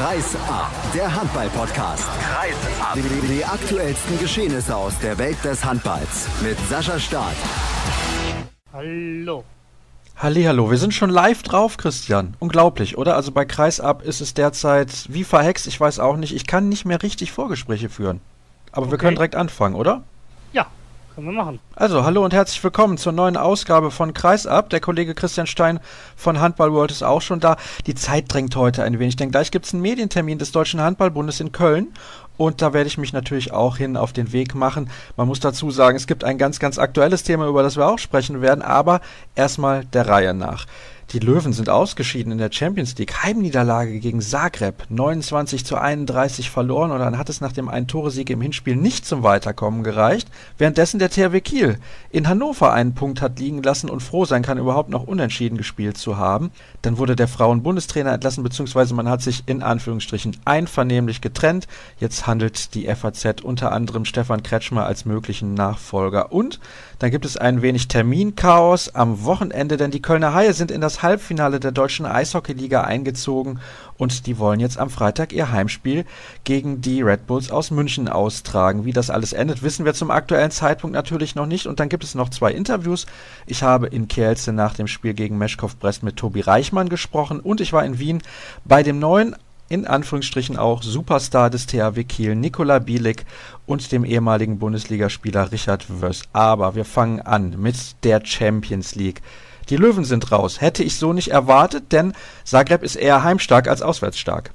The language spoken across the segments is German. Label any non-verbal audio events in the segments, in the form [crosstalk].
Kreis ab, der Handball-Podcast. Kreis ab. Die, die aktuellsten Geschehnisse aus der Welt des Handballs mit Sascha Staat. Hallo. Hallo, wir sind schon live drauf, Christian. Unglaublich, oder? Also bei Kreisab ist es derzeit wie verhext, ich weiß auch nicht. Ich kann nicht mehr richtig Vorgespräche führen. Aber okay. wir können direkt anfangen, oder? Ja, können wir machen. Also, hallo und herzlich willkommen zur neuen Ausgabe von Kreisab. Der Kollege Christian Stein von Handball World ist auch schon da. Die Zeit drängt heute ein wenig, denn gleich gibt es einen Medientermin des Deutschen Handballbundes in Köln. Und da werde ich mich natürlich auch hin auf den Weg machen. Man muss dazu sagen, es gibt ein ganz, ganz aktuelles Thema, über das wir auch sprechen werden, aber erstmal der Reihe nach. Die Löwen sind ausgeschieden in der Champions League. Heimniederlage gegen Zagreb. 29 zu 31 verloren und dann hat es nach dem Ein-Tore-Sieg im Hinspiel nicht zum Weiterkommen gereicht. Währenddessen der THW Kiel in Hannover einen Punkt hat liegen lassen und froh sein kann, überhaupt noch unentschieden gespielt zu haben. Dann wurde der Frauen-Bundestrainer entlassen, beziehungsweise man hat sich in Anführungsstrichen einvernehmlich getrennt. Jetzt handelt die FAZ unter anderem Stefan Kretschmer als möglichen Nachfolger. Und dann gibt es ein wenig Terminchaos am Wochenende, denn die Kölner Haie sind in das Halbfinale der deutschen Eishockeyliga eingezogen und die wollen jetzt am Freitag ihr Heimspiel gegen die Red Bulls aus München austragen. Wie das alles endet, wissen wir zum aktuellen Zeitpunkt natürlich noch nicht. Und dann gibt es noch zwei Interviews. Ich habe in Kielce nach dem Spiel gegen Meschkow Brest mit Tobi Reichmann gesprochen und ich war in Wien bei dem neuen in Anführungsstrichen auch Superstar des THW Kiel, Nikola Bielik und dem ehemaligen Bundesligaspieler Richard Wöss. Aber wir fangen an mit der Champions League. Die Löwen sind raus. Hätte ich so nicht erwartet, denn Zagreb ist eher heimstark als auswärtsstark.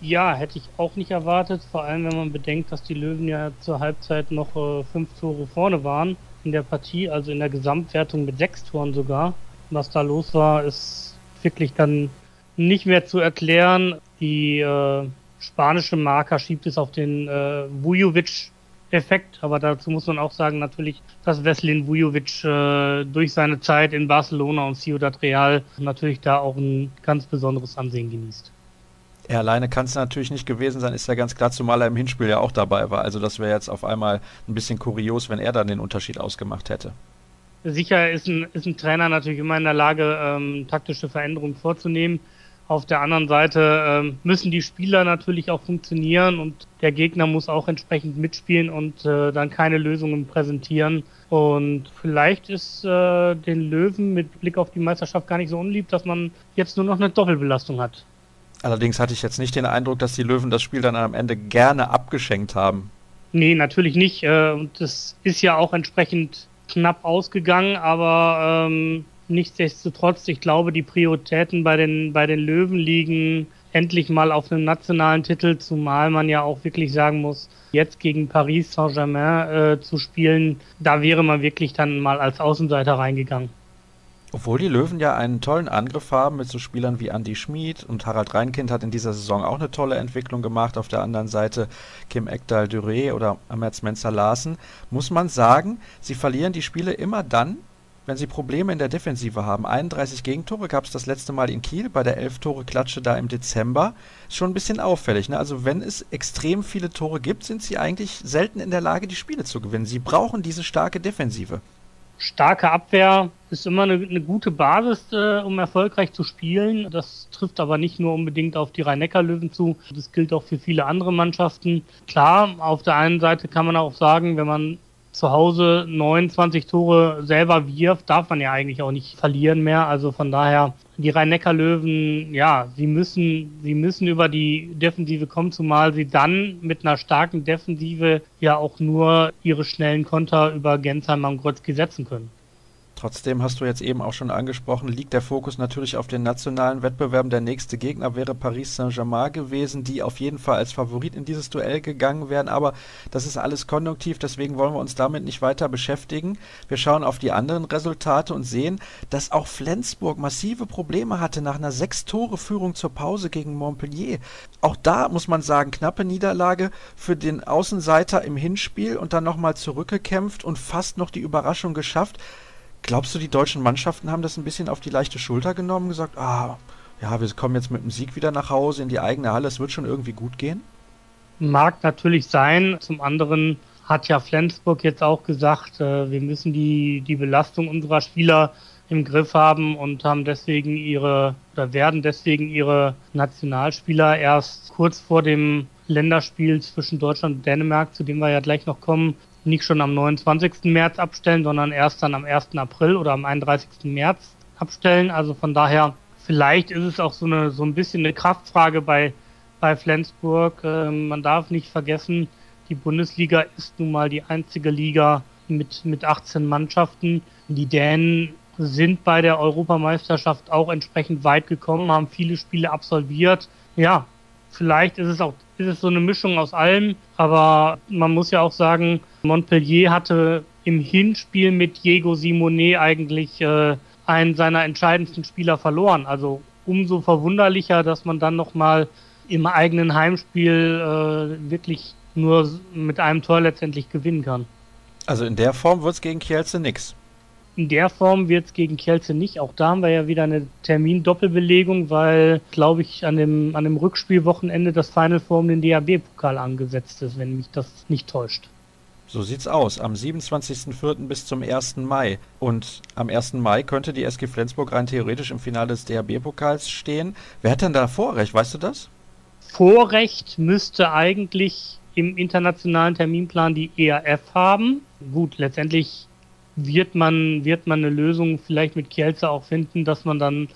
Ja, hätte ich auch nicht erwartet, vor allem wenn man bedenkt, dass die Löwen ja zur Halbzeit noch äh, fünf Tore vorne waren in der Partie, also in der Gesamtwertung mit sechs Toren sogar. Was da los war, ist wirklich dann nicht mehr zu erklären. Die äh, spanische Marker schiebt es auf den äh, Vujovic Effekt, aber dazu muss man auch sagen natürlich, dass Veslin Vujovic äh, durch seine Zeit in Barcelona und Ciudad Real natürlich da auch ein ganz besonderes Ansehen genießt. Er alleine kann es natürlich nicht gewesen sein, ist ja ganz klar, zumal er im Hinspiel ja auch dabei war. Also das wäre jetzt auf einmal ein bisschen kurios, wenn er dann den Unterschied ausgemacht hätte. Sicher ist ein, ist ein Trainer natürlich immer in der Lage, ähm, taktische Veränderungen vorzunehmen. Auf der anderen Seite ähm, müssen die Spieler natürlich auch funktionieren und der Gegner muss auch entsprechend mitspielen und äh, dann keine Lösungen präsentieren. Und vielleicht ist äh, den Löwen mit Blick auf die Meisterschaft gar nicht so unlieb, dass man jetzt nur noch eine Doppelbelastung hat. Allerdings hatte ich jetzt nicht den Eindruck, dass die Löwen das Spiel dann am Ende gerne abgeschenkt haben. Nee, natürlich nicht. Äh, und das ist ja auch entsprechend knapp ausgegangen, aber ähm, Nichtsdestotrotz, ich glaube, die Prioritäten bei den, bei den Löwen liegen endlich mal auf einem nationalen Titel, zumal man ja auch wirklich sagen muss, jetzt gegen Paris Saint-Germain äh, zu spielen, da wäre man wirklich dann mal als Außenseiter reingegangen. Obwohl die Löwen ja einen tollen Angriff haben mit so Spielern wie Andy Schmid und Harald Reinkind hat in dieser Saison auch eine tolle Entwicklung gemacht. Auf der anderen Seite Kim Ekdal Duré oder Amerz Menzer Larsen, muss man sagen, sie verlieren die Spiele immer dann, wenn sie Probleme in der Defensive haben. 31 Gegentore gab es das letzte Mal in Kiel bei der 11-Tore-Klatsche da im Dezember. Ist schon ein bisschen auffällig. Ne? Also wenn es extrem viele Tore gibt, sind sie eigentlich selten in der Lage, die Spiele zu gewinnen. Sie brauchen diese starke Defensive. Starke Abwehr ist immer eine, eine gute Basis, äh, um erfolgreich zu spielen. Das trifft aber nicht nur unbedingt auf die Rhein-Neckar-Löwen zu. Das gilt auch für viele andere Mannschaften. Klar, auf der einen Seite kann man auch sagen, wenn man zu Hause 29 Tore selber wirft, darf man ja eigentlich auch nicht verlieren mehr. Also von daher, die Rhein-Neckar-Löwen, ja, sie müssen, sie müssen über die Defensive kommen, zumal sie dann mit einer starken Defensive ja auch nur ihre schnellen Konter über Gensheimer und Grotzky setzen können. Trotzdem hast du jetzt eben auch schon angesprochen, liegt der Fokus natürlich auf den nationalen Wettbewerben. Der nächste Gegner wäre Paris Saint-Germain gewesen, die auf jeden Fall als Favorit in dieses Duell gegangen wären. Aber das ist alles konjunktiv, deswegen wollen wir uns damit nicht weiter beschäftigen. Wir schauen auf die anderen Resultate und sehen, dass auch Flensburg massive Probleme hatte nach einer Sechs-Tore-Führung zur Pause gegen Montpellier. Auch da muss man sagen, knappe Niederlage für den Außenseiter im Hinspiel und dann nochmal zurückgekämpft und fast noch die Überraschung geschafft. Glaubst du, die deutschen Mannschaften haben das ein bisschen auf die leichte Schulter genommen, gesagt, ah, ja, wir kommen jetzt mit dem Sieg wieder nach Hause in die eigene Halle, es wird schon irgendwie gut gehen? Mag natürlich sein. Zum anderen hat ja Flensburg jetzt auch gesagt, äh, wir müssen die, die Belastung unserer Spieler im Griff haben und haben deswegen ihre oder werden deswegen ihre Nationalspieler erst kurz vor dem Länderspiel zwischen Deutschland und Dänemark, zu dem wir ja gleich noch kommen, nicht schon am 29. März abstellen, sondern erst dann am 1. April oder am 31. März abstellen. Also von daher, vielleicht ist es auch so eine so ein bisschen eine Kraftfrage bei bei Flensburg. Äh, man darf nicht vergessen, die Bundesliga ist nun mal die einzige Liga mit mit 18 Mannschaften. Die Dänen sind bei der Europameisterschaft auch entsprechend weit gekommen, haben viele Spiele absolviert. Ja, vielleicht ist es auch ist es so eine Mischung aus allem, aber man muss ja auch sagen, Montpellier hatte im Hinspiel mit Diego Simone eigentlich äh, einen seiner entscheidendsten Spieler verloren. Also umso verwunderlicher, dass man dann nochmal im eigenen Heimspiel äh, wirklich nur mit einem Tor letztendlich gewinnen kann. Also in der Form wird es gegen Kielce nix. In der Form wird es gegen Kielce nicht. Auch da haben wir ja wieder eine Termin-Doppelbelegung, weil, glaube ich, an dem, an dem Rückspielwochenende das Final Form den DAB-Pokal angesetzt ist, wenn mich das nicht täuscht. So sieht's aus. Am 27.04. bis zum 1. Mai. Und am 1. Mai könnte die SG Flensburg rein theoretisch im Finale des DHB-Pokals stehen. Wer hat denn da Vorrecht? Weißt du das? Vorrecht müsste eigentlich im internationalen Terminplan die ERF haben. Gut, letztendlich wird man, wird man eine Lösung vielleicht mit Kielce auch finden, dass man dann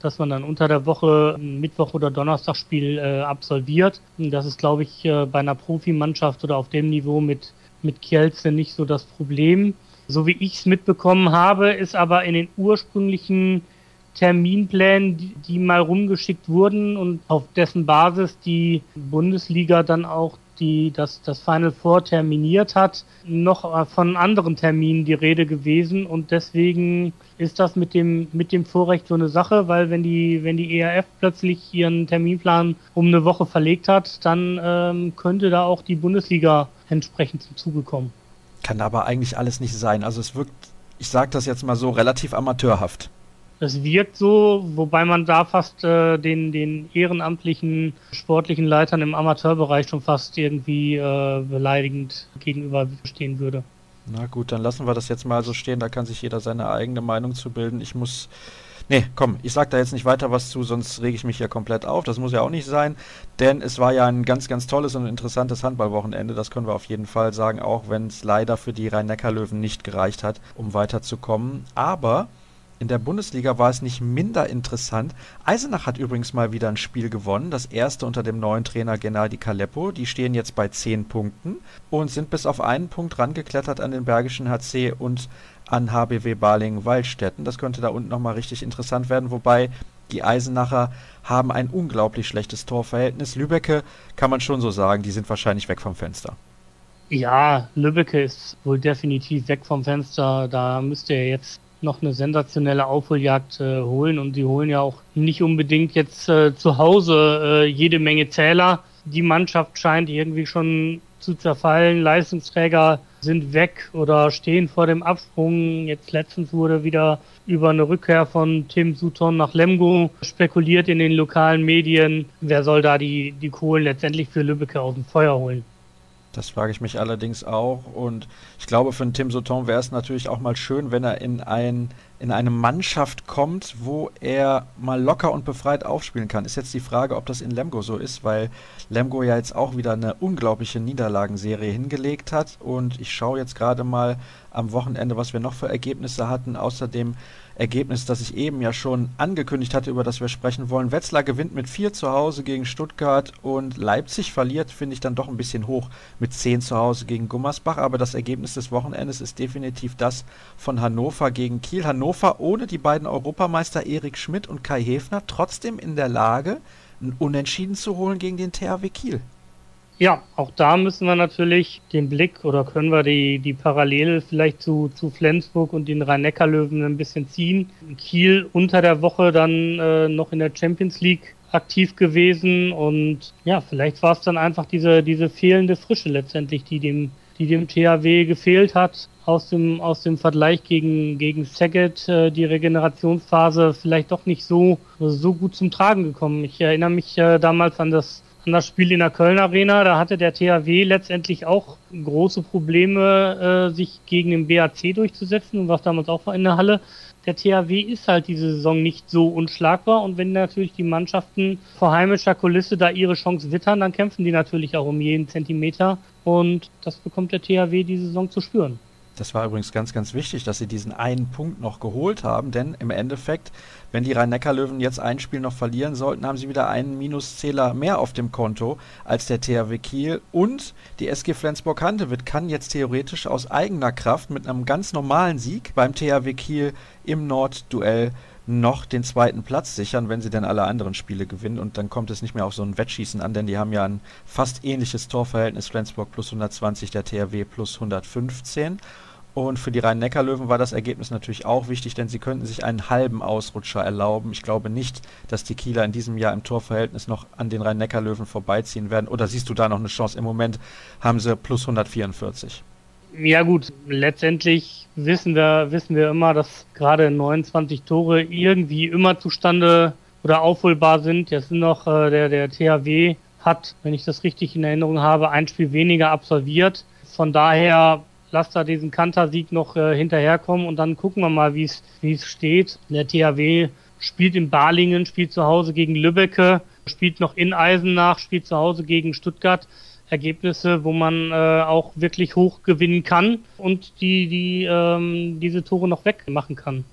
dass man dann unter der Woche Mittwoch oder Donnerstagspiel äh, absolviert. Das ist, glaube ich, äh, bei einer Profimannschaft oder auf dem Niveau mit, mit Kielce nicht so das Problem. So wie ich es mitbekommen habe, ist aber in den ursprünglichen Terminplänen, die, die mal rumgeschickt wurden und auf dessen Basis die Bundesliga dann auch die das, das Final Four terminiert hat, noch von anderen Terminen die Rede gewesen und deswegen ist das mit dem mit dem Vorrecht so eine Sache, weil wenn die wenn die ERF plötzlich ihren Terminplan um eine Woche verlegt hat, dann ähm, könnte da auch die Bundesliga entsprechend zum Zuge kommen. Kann aber eigentlich alles nicht sein. Also es wirkt, ich sage das jetzt mal so, relativ amateurhaft. Es wirkt so, wobei man da fast äh, den, den ehrenamtlichen sportlichen Leitern im Amateurbereich schon fast irgendwie äh, beleidigend gegenüberstehen würde. Na gut, dann lassen wir das jetzt mal so stehen. Da kann sich jeder seine eigene Meinung zu bilden. Ich muss. Nee, komm, ich sag da jetzt nicht weiter was zu, sonst rege ich mich hier komplett auf. Das muss ja auch nicht sein, denn es war ja ein ganz, ganz tolles und interessantes Handballwochenende. Das können wir auf jeden Fall sagen, auch wenn es leider für die Rhein-Neckar-Löwen nicht gereicht hat, um weiterzukommen. Aber in der Bundesliga war es nicht minder interessant. Eisenach hat übrigens mal wieder ein Spiel gewonnen, das erste unter dem neuen Trainer Gennady Kaleppo. Die stehen jetzt bei 10 Punkten und sind bis auf einen Punkt rangeklettert an den Bergischen HC und an HBW Balingen-Waldstätten. Das könnte da unten nochmal richtig interessant werden, wobei die Eisenacher haben ein unglaublich schlechtes Torverhältnis. Lübecke kann man schon so sagen, die sind wahrscheinlich weg vom Fenster. Ja, Lübbecke ist wohl definitiv weg vom Fenster. Da müsste er jetzt noch eine sensationelle Aufholjagd äh, holen und die holen ja auch nicht unbedingt jetzt äh, zu Hause äh, jede Menge Zähler. Die Mannschaft scheint irgendwie schon zu zerfallen. Leistungsträger sind weg oder stehen vor dem Absprung. Jetzt letztens wurde wieder über eine Rückkehr von Tim Sutton nach Lemgo spekuliert in den lokalen Medien. Wer soll da die, die Kohlen letztendlich für Lübbecke aus dem Feuer holen? Das frage ich mich allerdings auch. Und ich glaube, für einen Tim Sauton wäre es natürlich auch mal schön, wenn er in, ein, in eine Mannschaft kommt, wo er mal locker und befreit aufspielen kann. Ist jetzt die Frage, ob das in Lemgo so ist, weil Lemgo ja jetzt auch wieder eine unglaubliche Niederlagenserie hingelegt hat. Und ich schaue jetzt gerade mal am Wochenende, was wir noch für Ergebnisse hatten. Außerdem Ergebnis, das ich eben ja schon angekündigt hatte, über das wir sprechen wollen. Wetzlar gewinnt mit 4 zu Hause gegen Stuttgart und Leipzig verliert, finde ich dann doch ein bisschen hoch mit 10 zu Hause gegen Gummersbach. Aber das Ergebnis des Wochenendes ist definitiv das von Hannover gegen Kiel. Hannover ohne die beiden Europameister Erik Schmidt und Kai Hefner trotzdem in der Lage, ein Unentschieden zu holen gegen den THW Kiel. Ja, auch da müssen wir natürlich den Blick oder können wir die, die Parallele vielleicht zu, zu Flensburg und den Rhein-Neckar-Löwen ein bisschen ziehen. Kiel unter der Woche dann äh, noch in der Champions League aktiv gewesen und ja, vielleicht war es dann einfach diese, diese fehlende Frische letztendlich, die dem, die dem THW gefehlt hat. Aus dem, aus dem Vergleich gegen, gegen Saget, äh, die Regenerationsphase vielleicht doch nicht so, so gut zum Tragen gekommen. Ich erinnere mich äh, damals an das an das Spiel in der Köln Arena. Da hatte der THW letztendlich auch große Probleme, äh, sich gegen den BAC durchzusetzen und war damals auch in der Halle. Der THW ist halt diese Saison nicht so unschlagbar und wenn natürlich die Mannschaften vor heimischer Kulisse da ihre Chance wittern, dann kämpfen die natürlich auch um jeden Zentimeter und das bekommt der THW diese Saison zu spüren. Das war übrigens ganz, ganz wichtig, dass sie diesen einen Punkt noch geholt haben, denn im Endeffekt, wenn die Rhein-Neckar-Löwen jetzt ein Spiel noch verlieren sollten, haben sie wieder einen Minuszähler mehr auf dem Konto als der THW Kiel und die SG Flensburg-Handewitt kann jetzt theoretisch aus eigener Kraft mit einem ganz normalen Sieg beim THW Kiel im Nordduell noch den zweiten Platz sichern, wenn sie denn alle anderen Spiele gewinnen. Und dann kommt es nicht mehr auf so ein Wettschießen an, denn die haben ja ein fast ähnliches Torverhältnis. Flensburg plus 120, der THW plus 115. Und für die Rhein-Neckar-Löwen war das Ergebnis natürlich auch wichtig, denn sie könnten sich einen halben Ausrutscher erlauben. Ich glaube nicht, dass die Kieler in diesem Jahr im Torverhältnis noch an den Rhein-Neckar-Löwen vorbeiziehen werden. Oder siehst du da noch eine Chance? Im Moment haben sie plus 144. Ja gut, letztendlich wissen wir, wissen wir immer, dass gerade 29 Tore irgendwie immer zustande oder aufholbar sind. Jetzt sind noch äh, der, der THW hat, wenn ich das richtig in Erinnerung habe, ein Spiel weniger absolviert. Von daher lasst da diesen Kantersieg noch äh, hinterherkommen und dann gucken wir mal, wie es wie es steht. Der THW spielt in Balingen, spielt zu Hause gegen Lübbecke, spielt noch in Eisenach, spielt zu Hause gegen Stuttgart. Ergebnisse, wo man äh, auch wirklich hoch gewinnen kann und die, die ähm, diese Tore noch wegmachen kann.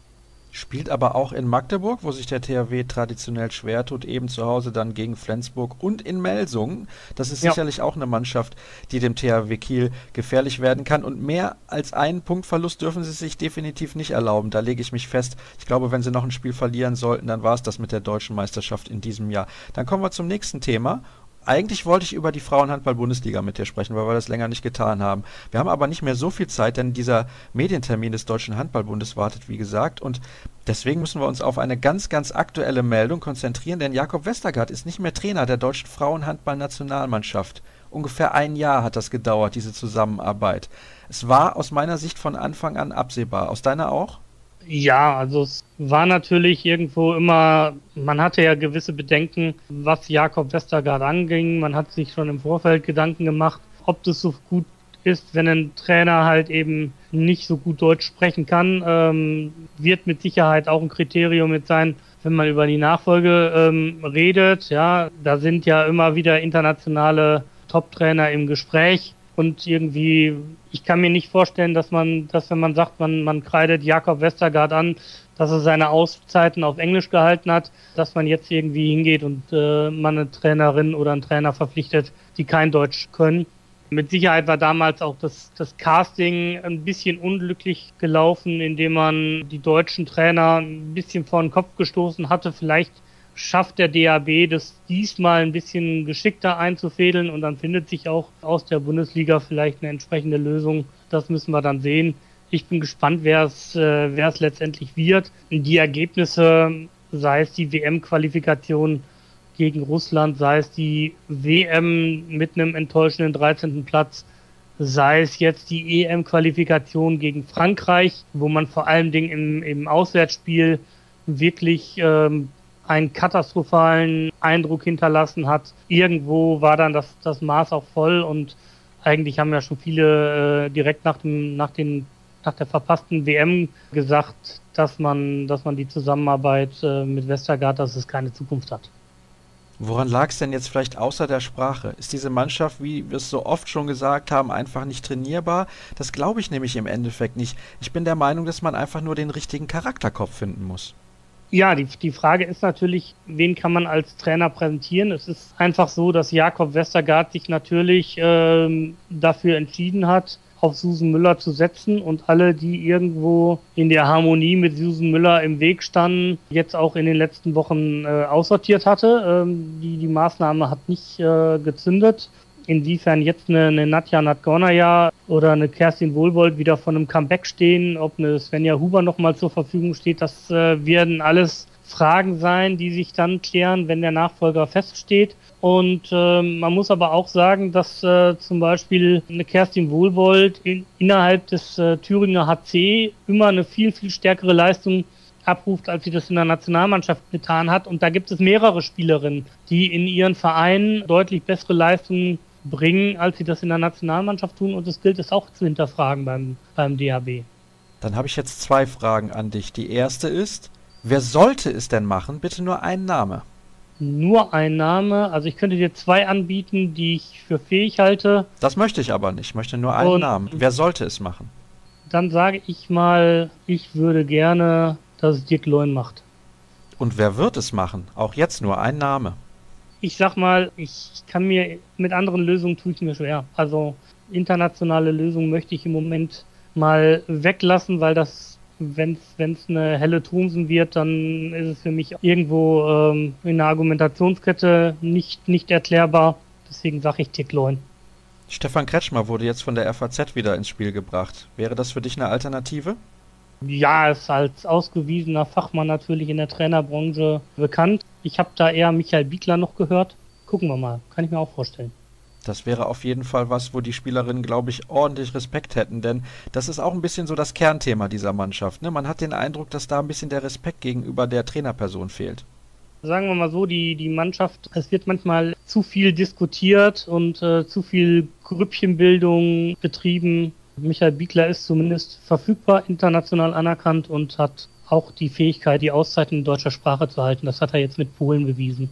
Spielt aber auch in Magdeburg, wo sich der THW traditionell schwer tut, eben zu Hause dann gegen Flensburg und in Melsungen. Das ist ja. sicherlich auch eine Mannschaft, die dem THW Kiel gefährlich werden kann. Und mehr als einen Punktverlust dürfen sie sich definitiv nicht erlauben. Da lege ich mich fest. Ich glaube, wenn sie noch ein Spiel verlieren sollten, dann war es das mit der deutschen Meisterschaft in diesem Jahr. Dann kommen wir zum nächsten Thema eigentlich wollte ich über die Frauenhandball-Bundesliga mit dir sprechen, weil wir das länger nicht getan haben. Wir haben aber nicht mehr so viel Zeit, denn dieser Medientermin des Deutschen Handballbundes wartet, wie gesagt. Und deswegen müssen wir uns auf eine ganz, ganz aktuelle Meldung konzentrieren, denn Jakob Westergaard ist nicht mehr Trainer der deutschen Frauenhandball-Nationalmannschaft. Ungefähr ein Jahr hat das gedauert, diese Zusammenarbeit. Es war aus meiner Sicht von Anfang an absehbar. Aus deiner auch? Ja, also es war natürlich irgendwo immer, man hatte ja gewisse Bedenken, was Jakob Westergaard anging. Man hat sich schon im Vorfeld Gedanken gemacht, ob das so gut ist, wenn ein Trainer halt eben nicht so gut Deutsch sprechen kann, ähm, wird mit Sicherheit auch ein Kriterium mit sein, wenn man über die Nachfolge ähm, redet. Ja, da sind ja immer wieder internationale Top-Trainer im Gespräch. Und irgendwie, ich kann mir nicht vorstellen, dass man, dass wenn man sagt, man, man kreidet Jakob Westergaard an, dass er seine Auszeiten auf Englisch gehalten hat, dass man jetzt irgendwie hingeht und äh, man eine Trainerin oder einen Trainer verpflichtet, die kein Deutsch können. Mit Sicherheit war damals auch das, das Casting ein bisschen unglücklich gelaufen, indem man die deutschen Trainer ein bisschen vor den Kopf gestoßen hatte. Vielleicht schafft der DAB das diesmal ein bisschen geschickter einzufädeln und dann findet sich auch aus der Bundesliga vielleicht eine entsprechende Lösung. Das müssen wir dann sehen. Ich bin gespannt, wer es, äh, wer es letztendlich wird. Die Ergebnisse, sei es die WM-Qualifikation gegen Russland, sei es die WM mit einem enttäuschenden 13. Platz, sei es jetzt die EM-Qualifikation gegen Frankreich, wo man vor allen Dingen im, im Auswärtsspiel wirklich ähm, einen katastrophalen Eindruck hinterlassen hat. Irgendwo war dann das, das Maß auch voll und eigentlich haben ja schon viele äh, direkt nach dem, nach den, nach der verpassten WM gesagt, dass man, dass man die Zusammenarbeit äh, mit Westergaard, dass es keine Zukunft hat. Woran lag es denn jetzt vielleicht außer der Sprache? Ist diese Mannschaft, wie wir es so oft schon gesagt haben, einfach nicht trainierbar? Das glaube ich nämlich im Endeffekt nicht. Ich bin der Meinung, dass man einfach nur den richtigen Charakterkopf finden muss. Ja, die, die Frage ist natürlich, wen kann man als Trainer präsentieren? Es ist einfach so, dass Jakob Westergaard sich natürlich ähm, dafür entschieden hat, auf Susan Müller zu setzen und alle, die irgendwo in der Harmonie mit Susan Müller im Weg standen, jetzt auch in den letzten Wochen äh, aussortiert hatte. Ähm, die, die Maßnahme hat nicht äh, gezündet inwiefern jetzt eine, eine Nadja Nadgornaya oder eine Kerstin Wohlbold wieder von einem Comeback stehen, ob eine Svenja Huber nochmal zur Verfügung steht, das äh, werden alles Fragen sein, die sich dann klären, wenn der Nachfolger feststeht. Und äh, man muss aber auch sagen, dass äh, zum Beispiel eine Kerstin Wohlbold in, innerhalb des äh, Thüringer HC immer eine viel, viel stärkere Leistung abruft, als sie das in der Nationalmannschaft getan hat. Und da gibt es mehrere Spielerinnen, die in ihren Vereinen deutlich bessere Leistungen bringen, als sie das in der Nationalmannschaft tun. Und das gilt es auch zu hinterfragen beim, beim DHB. Dann habe ich jetzt zwei Fragen an dich. Die erste ist, wer sollte es denn machen? Bitte nur ein Name. Nur ein Name. Also ich könnte dir zwei anbieten, die ich für fähig halte. Das möchte ich aber nicht. Ich möchte nur einen Und- Namen. Wer sollte es machen? Dann sage ich mal, ich würde gerne, dass es Dirk Leun macht. Und wer wird es machen? Auch jetzt nur ein Name. Ich sag mal, ich kann mir mit anderen Lösungen tue ich mir schwer. Also internationale Lösungen möchte ich im Moment mal weglassen, weil das, wenn es eine helle Thomsen wird, dann ist es für mich irgendwo ähm, in der Argumentationskette nicht, nicht erklärbar. Deswegen sage ich Dirk Leun. Stefan Kretschmer wurde jetzt von der FAZ wieder ins Spiel gebracht. Wäre das für dich eine Alternative? Ja, ist als ausgewiesener Fachmann natürlich in der Trainerbranche bekannt. Ich habe da eher Michael Biegler noch gehört. Gucken wir mal, kann ich mir auch vorstellen. Das wäre auf jeden Fall was, wo die Spielerinnen, glaube ich, ordentlich Respekt hätten, denn das ist auch ein bisschen so das Kernthema dieser Mannschaft. Ne? Man hat den Eindruck, dass da ein bisschen der Respekt gegenüber der Trainerperson fehlt. Sagen wir mal so, die, die Mannschaft, es wird manchmal zu viel diskutiert und äh, zu viel Grüppchenbildung betrieben. Michael Biegler ist zumindest verfügbar, international anerkannt und hat auch die Fähigkeit, die Auszeiten in deutscher Sprache zu halten. Das hat er jetzt mit Polen bewiesen.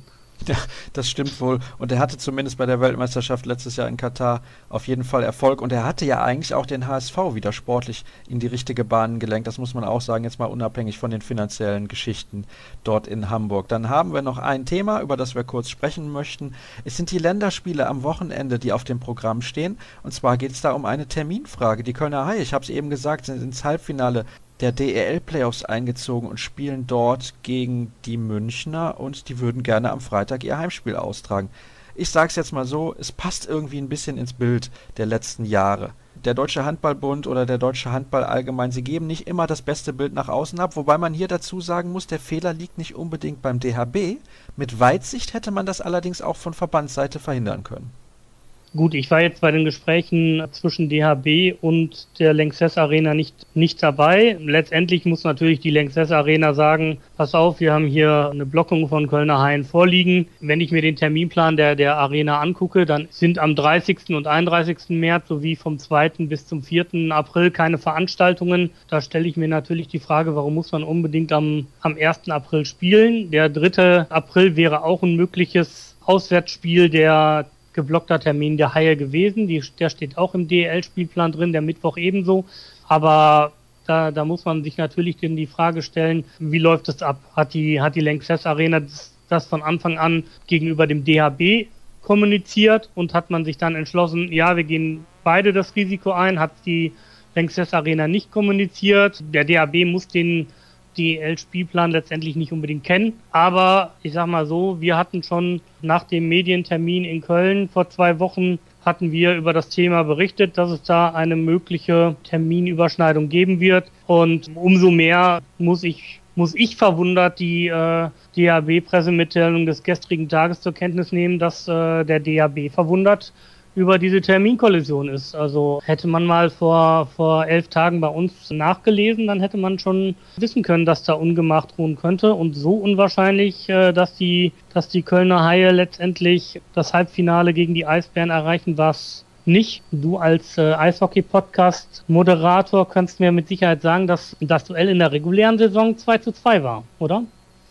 Ja, das stimmt wohl. Und er hatte zumindest bei der Weltmeisterschaft letztes Jahr in Katar auf jeden Fall Erfolg. Und er hatte ja eigentlich auch den HSV wieder sportlich in die richtige Bahn gelenkt. Das muss man auch sagen, jetzt mal unabhängig von den finanziellen Geschichten dort in Hamburg. Dann haben wir noch ein Thema, über das wir kurz sprechen möchten. Es sind die Länderspiele am Wochenende, die auf dem Programm stehen. Und zwar geht es da um eine Terminfrage. Die Kölner Haie, ich habe es eben gesagt, sind ins Halbfinale der DEL-Playoffs eingezogen und spielen dort gegen die Münchner und die würden gerne am Freitag ihr Heimspiel austragen. Ich sag's jetzt mal so, es passt irgendwie ein bisschen ins Bild der letzten Jahre. Der Deutsche Handballbund oder der Deutsche Handball allgemein, sie geben nicht immer das beste Bild nach außen ab, wobei man hier dazu sagen muss, der Fehler liegt nicht unbedingt beim DHB. Mit Weitsicht hätte man das allerdings auch von Verbandsseite verhindern können. Gut, ich war jetzt bei den Gesprächen zwischen DHB und der Lanxess Arena nicht, nicht dabei. Letztendlich muss natürlich die Lanxess Arena sagen, pass auf, wir haben hier eine Blockung von Kölner Haien vorliegen. Wenn ich mir den Terminplan der, der Arena angucke, dann sind am 30. und 31. März sowie vom 2. bis zum 4. April keine Veranstaltungen. Da stelle ich mir natürlich die Frage, warum muss man unbedingt am, am 1. April spielen? Der 3. April wäre auch ein mögliches Auswärtsspiel der geblockter Termin der Haie gewesen. Die, der steht auch im DEL-Spielplan drin, der Mittwoch ebenso. Aber da, da muss man sich natürlich dann die Frage stellen, wie läuft es ab? Hat die, hat die Lanxess Arena das, das von Anfang an gegenüber dem DHB kommuniziert und hat man sich dann entschlossen, ja, wir gehen beide das Risiko ein, hat die Lanxess Arena nicht kommuniziert. Der DHB muss den DL-Spielplan letztendlich nicht unbedingt kennen. Aber ich sag mal so, wir hatten schon nach dem Medientermin in Köln vor zwei Wochen hatten wir über das Thema berichtet, dass es da eine mögliche Terminüberschneidung geben wird. Und umso mehr muss ich muss ich verwundert die äh, DHB-Pressemitteilung des gestrigen Tages zur Kenntnis nehmen, dass äh, der DHB verwundert über diese Terminkollision ist. Also hätte man mal vor, vor elf Tagen bei uns nachgelesen, dann hätte man schon wissen können, dass da Ungemacht ruhen könnte. Und so unwahrscheinlich, äh, dass die, dass die Kölner Haie letztendlich das Halbfinale gegen die Eisbären erreichen, war es nicht. Du als äh, Eishockey-Podcast-Moderator kannst mir mit Sicherheit sagen, dass das Duell in der regulären Saison 2 zu 2 war, oder?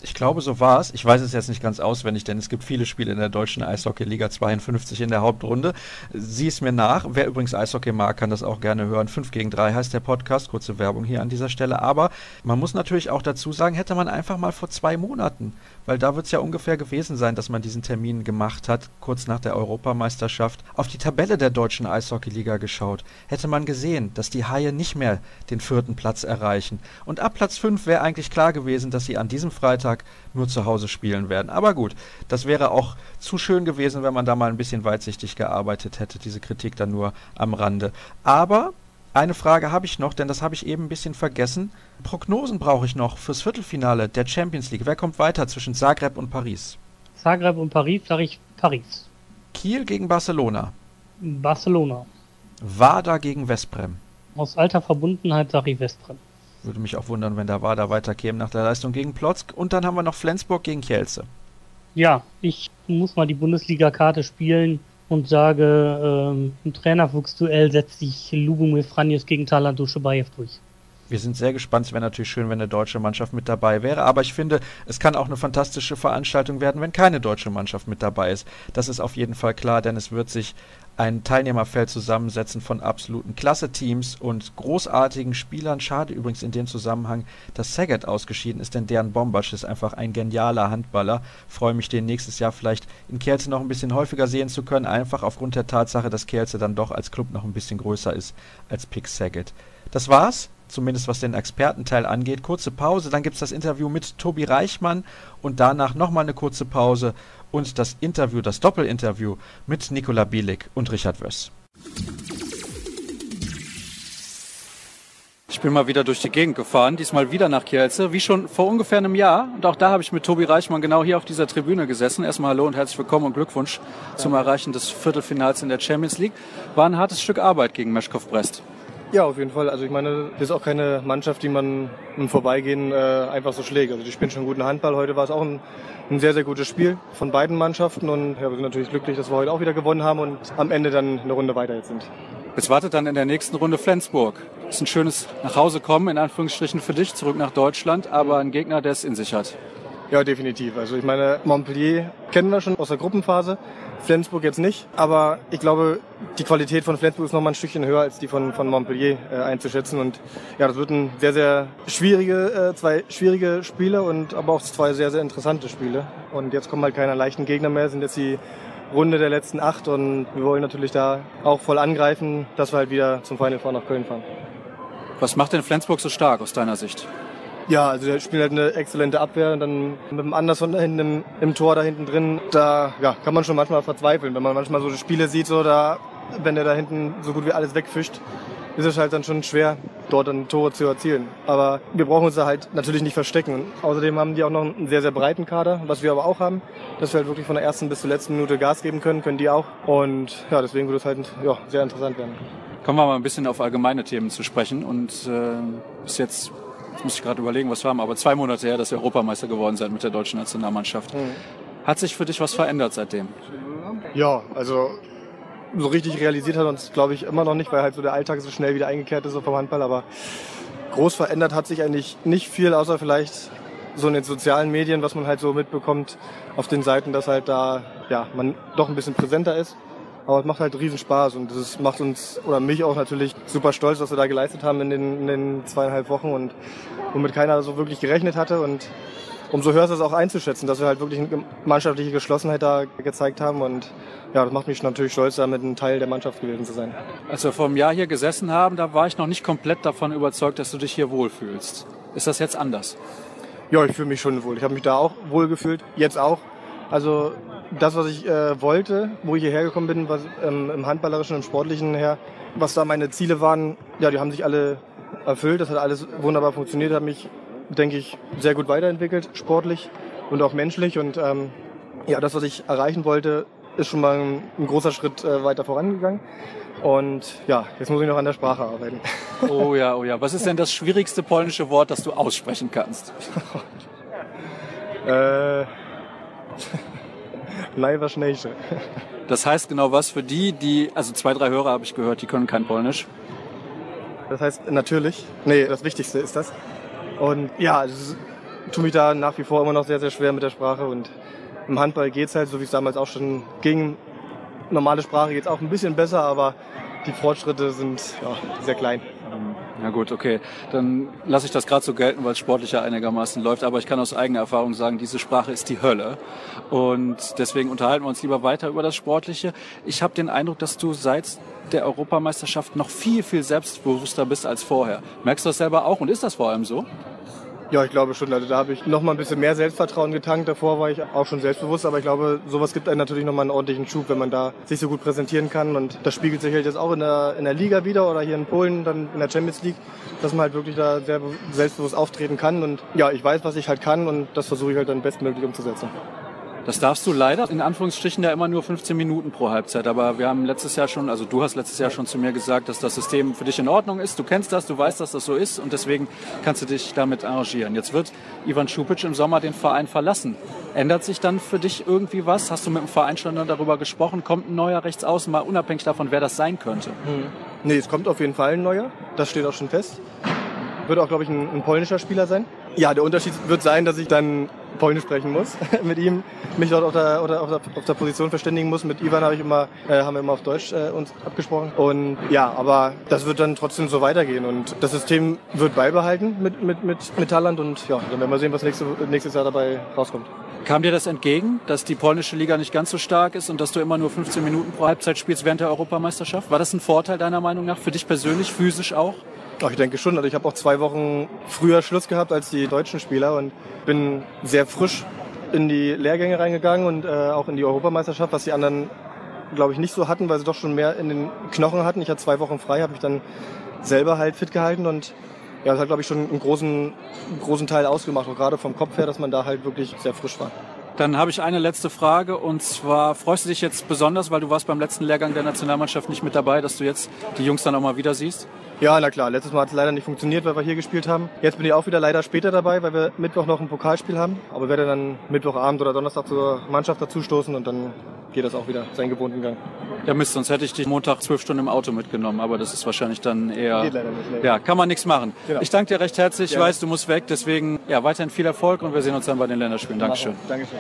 Ich glaube, so war es. Ich weiß es jetzt nicht ganz auswendig, denn es gibt viele Spiele in der deutschen Eishockey-Liga 52 in der Hauptrunde. Sieh es mir nach. Wer übrigens Eishockey mag, kann das auch gerne hören. 5 gegen 3 heißt der Podcast. Kurze Werbung hier an dieser Stelle. Aber man muss natürlich auch dazu sagen, hätte man einfach mal vor zwei Monaten, weil da wird es ja ungefähr gewesen sein, dass man diesen Termin gemacht hat, kurz nach der Europameisterschaft, auf die Tabelle der deutschen Eishockey-Liga geschaut. Hätte man gesehen, dass die Haie nicht mehr den vierten Platz erreichen. Und ab Platz 5 wäre eigentlich klar gewesen, dass sie an diesem Freitag nur zu Hause spielen werden. Aber gut, das wäre auch zu schön gewesen, wenn man da mal ein bisschen weitsichtig gearbeitet hätte. Diese Kritik dann nur am Rande. Aber eine Frage habe ich noch, denn das habe ich eben ein bisschen vergessen. Prognosen brauche ich noch fürs Viertelfinale der Champions League. Wer kommt weiter zwischen Zagreb und Paris? Zagreb und Paris, sage ich Paris. Kiel gegen Barcelona. Barcelona. Wada gegen Vesprem. Aus alter Verbundenheit sage ich Vesprem. Würde mich auch wundern, wenn da Wada weiterkäme nach der Leistung gegen Plotzk. Und dann haben wir noch Flensburg gegen Kielce. Ja, ich muss mal die Bundesliga-Karte spielen und sage, ähm, im Trainerwuchsduell setzt sich Lubomir Franjes gegen Talan Duschebaev durch. wir sind sehr gespannt. Es wäre natürlich schön, wenn eine deutsche Mannschaft mit dabei wäre. Aber ich finde, es kann auch eine fantastische Veranstaltung werden, wenn keine deutsche Mannschaft mit dabei ist. Das ist auf jeden Fall klar, denn es wird sich ein Teilnehmerfeld zusammensetzen von absoluten Klasse-Teams und großartigen Spielern. Schade übrigens in dem Zusammenhang, dass Saget ausgeschieden ist, denn deren Bombasch ist einfach ein genialer Handballer. Freue mich, den nächstes Jahr vielleicht in Kielce noch ein bisschen häufiger sehen zu können, einfach aufgrund der Tatsache, dass Kielce dann doch als Club noch ein bisschen größer ist als Pick Saget. Das war's zumindest was den Expertenteil angeht. Kurze Pause, dann gibt es das Interview mit Tobi Reichmann und danach nochmal eine kurze Pause und das Interview, das Doppelinterview mit Nikola Bielik und Richard Wöss. Ich bin mal wieder durch die Gegend gefahren, diesmal wieder nach Kielce, wie schon vor ungefähr einem Jahr. Und auch da habe ich mit Tobi Reichmann genau hier auf dieser Tribüne gesessen. Erstmal hallo und herzlich willkommen und Glückwunsch zum Erreichen des Viertelfinals in der Champions League. War ein hartes Stück Arbeit gegen Meschkow Brest. Ja, auf jeden Fall. Also ich meine, das ist auch keine Mannschaft, die man im Vorbeigehen äh, einfach so schlägt. Also die spielen schon guten Handball. Heute war es auch ein, ein sehr, sehr gutes Spiel von beiden Mannschaften und ja, wir sind natürlich glücklich, dass wir heute auch wieder gewonnen haben und am Ende dann eine Runde weiter jetzt sind. Jetzt wartet dann in der nächsten Runde Flensburg. Das ist ein schönes Nachhausekommen, in Anführungsstrichen für dich, zurück nach Deutschland, aber ein Gegner, der es in sich hat. Ja, definitiv. Also ich meine, Montpellier kennen wir schon aus der Gruppenphase, Flensburg jetzt nicht. Aber ich glaube, die Qualität von Flensburg ist noch mal ein Stückchen höher als die von, von Montpellier äh, einzuschätzen. Und ja, das wird ein sehr, sehr schwierige, äh, zwei schwierige Spiele und aber auch zwei sehr, sehr interessante Spiele. Und jetzt kommen halt keine leichten Gegner mehr, sind jetzt die Runde der letzten acht und wir wollen natürlich da auch voll angreifen, dass wir halt wieder zum Final Four nach Köln fahren. Was macht denn Flensburg so stark aus deiner Sicht? Ja, also der spielt halt eine exzellente Abwehr und dann mit dem Anderson da hinten im, im, Tor da hinten drin, da ja, kann man schon manchmal verzweifeln, wenn man manchmal so Spiele sieht, so da, wenn der da hinten so gut wie alles wegfischt, ist es halt dann schon schwer, dort dann Tore zu erzielen. Aber wir brauchen uns da halt natürlich nicht verstecken. Außerdem haben die auch noch einen sehr, sehr breiten Kader, was wir aber auch haben, dass wir halt wirklich von der ersten bis zur letzten Minute Gas geben können, können die auch. Und ja, deswegen wird es halt ja, sehr interessant werden. Kommen wir mal ein bisschen auf allgemeine Themen zu sprechen. Und äh, bis jetzt Jetzt muss ich gerade überlegen, was wir haben, aber zwei Monate her, dass ihr Europameister geworden seid mit der deutschen Nationalmannschaft. Mhm. Hat sich für dich was verändert seitdem? Ja, also so richtig realisiert hat uns, glaube ich, immer noch nicht, weil halt so der Alltag so schnell wieder eingekehrt ist so vom Handball. Aber groß verändert hat sich eigentlich nicht viel, außer vielleicht so in den sozialen Medien, was man halt so mitbekommt auf den Seiten, dass halt da ja man doch ein bisschen präsenter ist. Aber es macht halt riesen Spaß und das macht uns oder mich auch natürlich super stolz, was wir da geleistet haben in den, in den zweieinhalb Wochen und womit keiner so wirklich gerechnet hatte und umso höher ist es auch einzuschätzen, dass wir halt wirklich eine mannschaftliche Geschlossenheit da gezeigt haben und ja, das macht mich natürlich stolz, damit ein Teil der Mannschaft gewesen zu sein. Als wir vor einem Jahr hier gesessen haben, da war ich noch nicht komplett davon überzeugt, dass du dich hier wohlfühlst. Ist das jetzt anders? Ja, ich fühle mich schon wohl. Ich habe mich da auch wohl gefühlt, jetzt auch. Also das, was ich äh, wollte, wo ich hierher gekommen bin, was ähm, im handballerischen, im sportlichen her, was da meine Ziele waren, ja, die haben sich alle erfüllt. Das hat alles wunderbar funktioniert, hat mich, denke ich, sehr gut weiterentwickelt, sportlich und auch menschlich. Und ähm, ja, das, was ich erreichen wollte, ist schon mal ein, ein großer Schritt äh, weiter vorangegangen. Und ja, jetzt muss ich noch an der Sprache arbeiten. Oh ja, oh ja. Was ist denn das schwierigste polnische Wort, das du aussprechen kannst? [laughs] äh Najważniejsze. [laughs] Das heißt genau was für die, die, also zwei, drei Hörer habe ich gehört, die können kein Polnisch. Das heißt natürlich, nee, das Wichtigste ist das. Und ja, tue mich da nach wie vor immer noch sehr, sehr schwer mit der Sprache und im Handball geht es halt, so wie es damals auch schon ging. Normale Sprache geht es auch ein bisschen besser, aber die Fortschritte sind ja, sehr klein. Na gut, okay. Dann lasse ich das gerade so gelten, weil es sportlicher einigermaßen läuft. Aber ich kann aus eigener Erfahrung sagen, diese Sprache ist die Hölle. Und deswegen unterhalten wir uns lieber weiter über das Sportliche. Ich habe den Eindruck, dass du seit der Europameisterschaft noch viel, viel selbstbewusster bist als vorher. Merkst du das selber auch und ist das vor allem so? Ja, ich glaube schon. Also da habe ich noch mal ein bisschen mehr Selbstvertrauen getankt. Davor war ich auch schon selbstbewusst, aber ich glaube, sowas gibt einem natürlich noch mal einen ordentlichen Schub, wenn man da sich so gut präsentieren kann. Und das spiegelt sich halt jetzt auch in der, in der Liga wieder oder hier in Polen, dann in der Champions League, dass man halt wirklich da sehr selbstbewusst auftreten kann. Und ja, ich weiß, was ich halt kann und das versuche ich halt dann bestmöglich umzusetzen. Das darfst du leider in Anführungsstrichen ja immer nur 15 Minuten pro Halbzeit. Aber wir haben letztes Jahr schon, also du hast letztes Jahr schon zu mir gesagt, dass das System für dich in Ordnung ist. Du kennst das, du weißt, dass das so ist und deswegen kannst du dich damit arrangieren. Jetzt wird Ivan Schupic im Sommer den Verein verlassen. Ändert sich dann für dich irgendwie was? Hast du mit dem Verein schon darüber gesprochen? Kommt ein neuer Rechtsaußen, mal unabhängig davon, wer das sein könnte? Hm. Nee, es kommt auf jeden Fall ein neuer. Das steht auch schon fest. Wird auch, glaube ich, ein, ein polnischer Spieler sein. Ja, der Unterschied wird sein, dass ich dann Polnisch sprechen muss [laughs] mit ihm, mich dort auf der, oder auf der, auf der Position verständigen muss. Mit Ivan habe ich immer, äh, haben wir immer auf Deutsch äh, uns abgesprochen. Und ja, aber das wird dann trotzdem so weitergehen und das System wird beibehalten mit, mit, mit, mit Talent und ja, dann werden wir sehen, was nächste, nächstes Jahr dabei rauskommt. Kam dir das entgegen, dass die polnische Liga nicht ganz so stark ist und dass du immer nur 15 Minuten pro Halbzeit spielst während der Europameisterschaft? War das ein Vorteil deiner Meinung nach für dich persönlich, physisch auch? Ach, ich denke schon. Also ich habe auch zwei Wochen früher Schluss gehabt als die deutschen Spieler und bin sehr frisch in die Lehrgänge reingegangen und äh, auch in die Europameisterschaft, was die anderen, glaube ich, nicht so hatten, weil sie doch schon mehr in den Knochen hatten. Ich hatte zwei Wochen frei, habe mich dann selber halt fit gehalten und ja, das hat, glaube ich, schon einen großen, großen Teil ausgemacht, auch gerade vom Kopf her, dass man da halt wirklich sehr frisch war. Dann habe ich eine letzte Frage und zwar freust du dich jetzt besonders, weil du warst beim letzten Lehrgang der Nationalmannschaft nicht mit dabei, dass du jetzt die Jungs dann auch mal wieder siehst? Ja, na klar. Letztes Mal hat es leider nicht funktioniert, weil wir hier gespielt haben. Jetzt bin ich auch wieder leider später dabei, weil wir Mittwoch noch ein Pokalspiel haben. Aber werde dann Mittwochabend oder Donnerstag zur Mannschaft dazustoßen und dann geht das auch wieder seinen gewohnten Gang. Ja Mist, sonst hätte ich dich Montag zwölf Stunden im Auto mitgenommen, aber das ist wahrscheinlich dann eher... Geht leider nicht. Nee. Ja, kann man nichts machen. Genau. Ich danke dir recht herzlich. Ich Gerne. weiß, du musst weg, deswegen ja, weiterhin viel Erfolg und wir sehen uns dann bei den Länderspielen. Dankeschön. Dankeschön.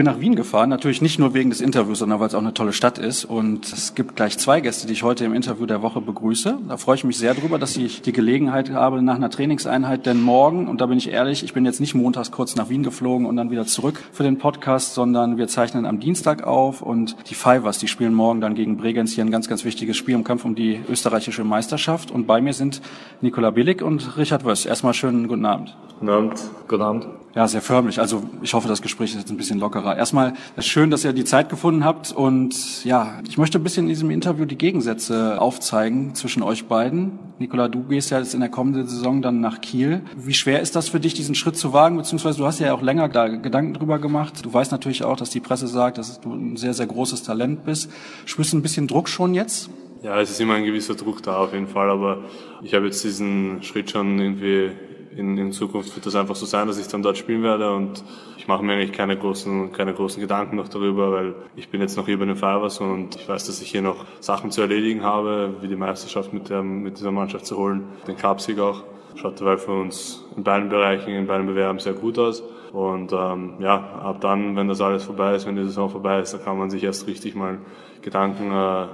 Bin nach Wien gefahren, natürlich nicht nur wegen des Interviews, sondern weil es auch eine tolle Stadt ist. Und es gibt gleich zwei Gäste, die ich heute im Interview der Woche begrüße. Da freue ich mich sehr drüber, dass ich die Gelegenheit habe nach einer Trainingseinheit, denn morgen, und da bin ich ehrlich, ich bin jetzt nicht montags kurz nach Wien geflogen und dann wieder zurück für den Podcast, sondern wir zeichnen am Dienstag auf und die Fivers, die spielen morgen dann gegen Bregenz hier ein ganz, ganz wichtiges Spiel im Kampf um die österreichische Meisterschaft. Und bei mir sind Nikola Billig und Richard Wöss. Erstmal schönen guten Abend. Guten Abend. Guten Abend. Ja, sehr förmlich. Also ich hoffe, das Gespräch ist jetzt ein bisschen lockerer. Erstmal ist schön, dass ihr die Zeit gefunden habt und ja, ich möchte ein bisschen in diesem Interview die Gegensätze aufzeigen zwischen euch beiden. Nikola, du gehst ja jetzt in der kommenden Saison dann nach Kiel. Wie schwer ist das für dich, diesen Schritt zu wagen? Beziehungsweise du hast ja auch länger da Gedanken drüber gemacht. Du weißt natürlich auch, dass die Presse sagt, dass du ein sehr, sehr großes Talent bist. Spürst du ein bisschen Druck schon jetzt? Ja, es ist immer ein gewisser Druck da auf jeden Fall, aber ich habe jetzt diesen Schritt schon irgendwie in, in Zukunft wird das einfach so sein, dass ich dann dort spielen werde und mache mir eigentlich keine großen, keine großen Gedanken noch darüber, weil ich bin jetzt noch hier bei den Fivers und ich weiß, dass ich hier noch Sachen zu erledigen habe, wie die Meisterschaft mit, der, mit dieser Mannschaft zu holen, den Cupsieg auch. Schaut dabei für uns in beiden Bereichen, in beiden Bewerben sehr gut aus. Und ähm, ja, ab dann, wenn das alles vorbei ist, wenn die Saison vorbei ist, dann kann man sich erst richtig mal Gedanken äh,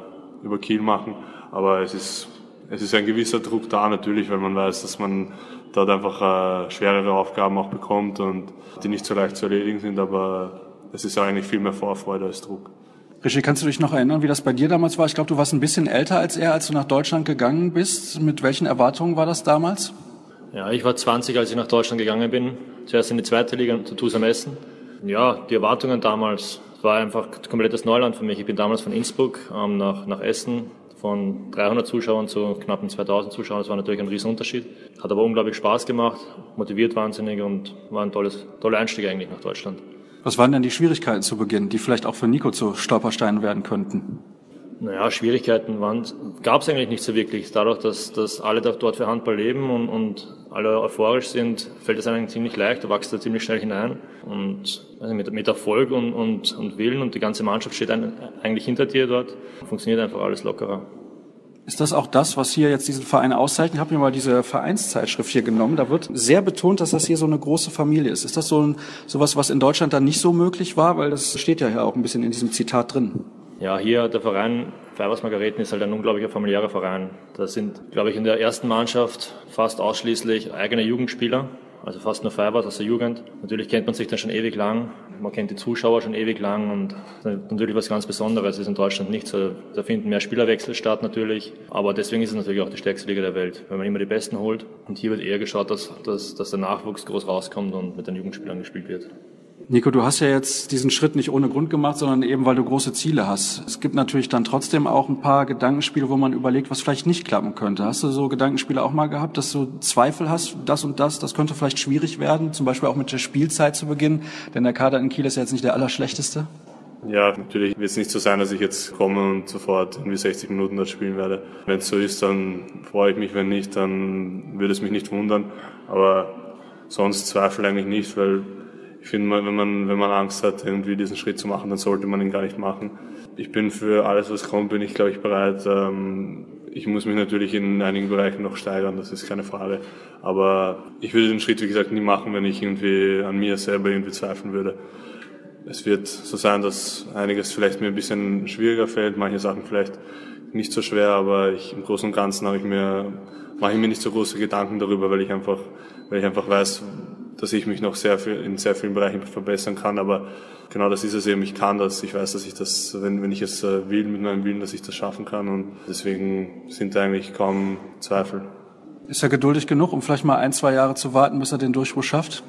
über Kiel machen. Aber es ist, es ist ein gewisser Druck da natürlich, weil man weiß, dass man dort einfach äh, schwerere Aufgaben auch bekommt und die nicht so leicht zu erledigen sind, aber es ist eigentlich viel mehr Vorfreude als Druck. Rishi, kannst du dich noch erinnern, wie das bei dir damals war? Ich glaube, du warst ein bisschen älter als er, als du nach Deutschland gegangen bist. Mit welchen Erwartungen war das damals? Ja, ich war 20, als ich nach Deutschland gegangen bin. Zuerst in die zweite Liga zu Tusam Essen. Ja, die Erwartungen damals war einfach komplettes Neuland für mich. Ich bin damals von Innsbruck ähm, nach, nach Essen von 300 Zuschauern zu knappen 2000 Zuschauern. Das war natürlich ein Riesenunterschied. Hat aber unglaublich Spaß gemacht, motiviert wahnsinnig und war ein tolles, toller Einstieg eigentlich nach Deutschland. Was waren denn die Schwierigkeiten zu Beginn, die vielleicht auch für Nico zu Stolpersteinen werden könnten? Naja, Schwierigkeiten gab es eigentlich nicht so wirklich. Dadurch, dass, dass alle dort für Handball leben und, und alle euphorisch sind, fällt es einem ziemlich leicht, du wachst da ziemlich schnell hinein. Und also mit, mit Erfolg und, und, und Willen und die ganze Mannschaft steht ein, eigentlich hinter dir dort, funktioniert einfach alles lockerer. Ist das auch das, was hier jetzt diesen Verein auszeichnet? Ich habe mir mal diese Vereinszeitschrift hier genommen. Da wird sehr betont, dass das hier so eine große Familie ist. Ist das so ein, sowas, was in Deutschland dann nicht so möglich war? Weil das steht ja hier auch ein bisschen in diesem Zitat drin. Ja, hier der Verein Fibers Margareten ist halt ein unglaublicher familiärer Verein. Da sind, glaube ich, in der ersten Mannschaft fast ausschließlich eigene Jugendspieler, also fast nur Fibers aus der Jugend. Natürlich kennt man sich dann schon ewig lang, man kennt die Zuschauer schon ewig lang und natürlich was ganz Besonderes ist in Deutschland nicht so. Da finden mehr Spielerwechsel statt natürlich, aber deswegen ist es natürlich auch die stärkste Liga der Welt, weil man immer die Besten holt. Und hier wird eher geschaut, dass, dass, dass der Nachwuchs groß rauskommt und mit den Jugendspielern gespielt wird. Nico, du hast ja jetzt diesen Schritt nicht ohne Grund gemacht, sondern eben, weil du große Ziele hast. Es gibt natürlich dann trotzdem auch ein paar Gedankenspiele, wo man überlegt, was vielleicht nicht klappen könnte. Hast du so Gedankenspiele auch mal gehabt, dass du Zweifel hast, das und das, das könnte vielleicht schwierig werden, zum Beispiel auch mit der Spielzeit zu beginnen, denn der Kader in Kiel ist ja jetzt nicht der allerschlechteste? Ja, natürlich wird es nicht so sein, dass ich jetzt komme und sofort irgendwie 60 Minuten dort spielen werde. Wenn es so ist, dann freue ich mich, wenn nicht, dann würde es mich nicht wundern. Aber sonst zweifle eigentlich nicht, weil ich finde, wenn man, wenn man Angst hat, irgendwie diesen Schritt zu machen, dann sollte man ihn gar nicht machen. Ich bin für alles, was kommt, bin ich, glaube ich, bereit. Ähm, ich muss mich natürlich in einigen Bereichen noch steigern, das ist keine Frage. Aber ich würde den Schritt, wie gesagt, nie machen, wenn ich irgendwie an mir selber irgendwie zweifeln würde. Es wird so sein, dass einiges vielleicht mir ein bisschen schwieriger fällt, manche Sachen vielleicht nicht so schwer, aber ich, im Großen und Ganzen habe ich mir, mache ich mir nicht so große Gedanken darüber, weil ich einfach, weil ich einfach weiß, dass ich mich noch sehr viel, in sehr vielen Bereichen verbessern kann, aber genau das ist es eben, ich kann das, ich weiß, dass ich das, wenn, wenn ich es äh, will, mit meinem Willen, dass ich das schaffen kann und deswegen sind da eigentlich kaum Zweifel. Ist er geduldig genug, um vielleicht mal ein, zwei Jahre zu warten, bis er den Durchbruch schafft?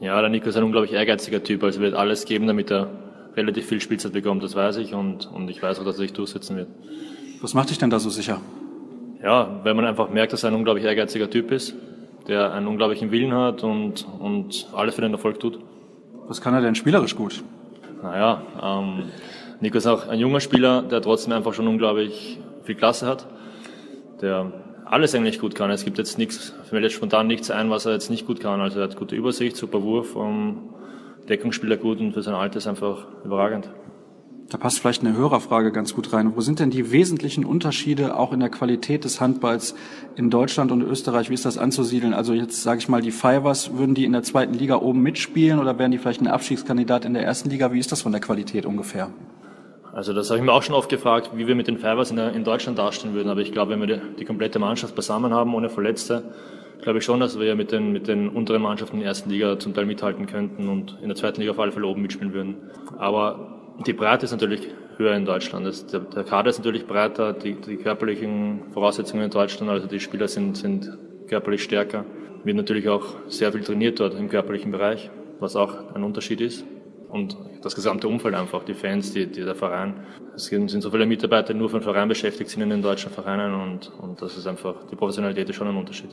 Ja, der Nico ist ein unglaublich ehrgeiziger Typ, also wird alles geben, damit er relativ viel Spielzeit bekommt, das weiß ich und, und ich weiß auch, dass er sich durchsetzen wird. Was macht dich denn da so sicher? Ja, wenn man einfach merkt, dass er ein unglaublich ehrgeiziger Typ ist, der einen unglaublichen Willen hat und, und alles für den Erfolg tut. Was kann er denn spielerisch gut? Naja, ähm, Nico ist auch ein junger Spieler, der trotzdem einfach schon unglaublich viel Klasse hat, der alles eigentlich gut kann. Es gibt jetzt nichts, mich jetzt spontan nichts ein, was er jetzt nicht gut kann. Also er hat gute Übersicht, super Wurf, um, Deckungsspieler gut und für sein Alter ist einfach überragend. Da passt vielleicht eine Hörerfrage ganz gut rein. Wo sind denn die wesentlichen Unterschiede auch in der Qualität des Handballs in Deutschland und Österreich? Wie ist das anzusiedeln? Also jetzt sage ich mal, die Fivers, würden die in der zweiten Liga oben mitspielen oder wären die vielleicht ein Abstiegskandidat in der ersten Liga? Wie ist das von der Qualität ungefähr? Also das habe ich mir auch schon oft gefragt, wie wir mit den Fivers in, in Deutschland dastehen würden. Aber ich glaube, wenn wir die, die komplette Mannschaft beisammen haben, ohne Verletzte, glaube ich schon, dass wir mit den, mit den unteren Mannschaften in der ersten Liga zum Teil mithalten könnten und in der zweiten Liga auf alle Fälle oben mitspielen würden. Aber die Breite ist natürlich höher in Deutschland. Das, der, der, Kader ist natürlich breiter, die, die, körperlichen Voraussetzungen in Deutschland, also die Spieler sind, sind körperlich stärker. Wird natürlich auch sehr viel trainiert dort im körperlichen Bereich, was auch ein Unterschied ist. Und das gesamte Umfeld einfach, die Fans, die, die der Verein. Es sind so viele Mitarbeiter, die nur den Verein beschäftigt sind in den deutschen Vereinen und, und das ist einfach, die Professionalität ist schon ein Unterschied.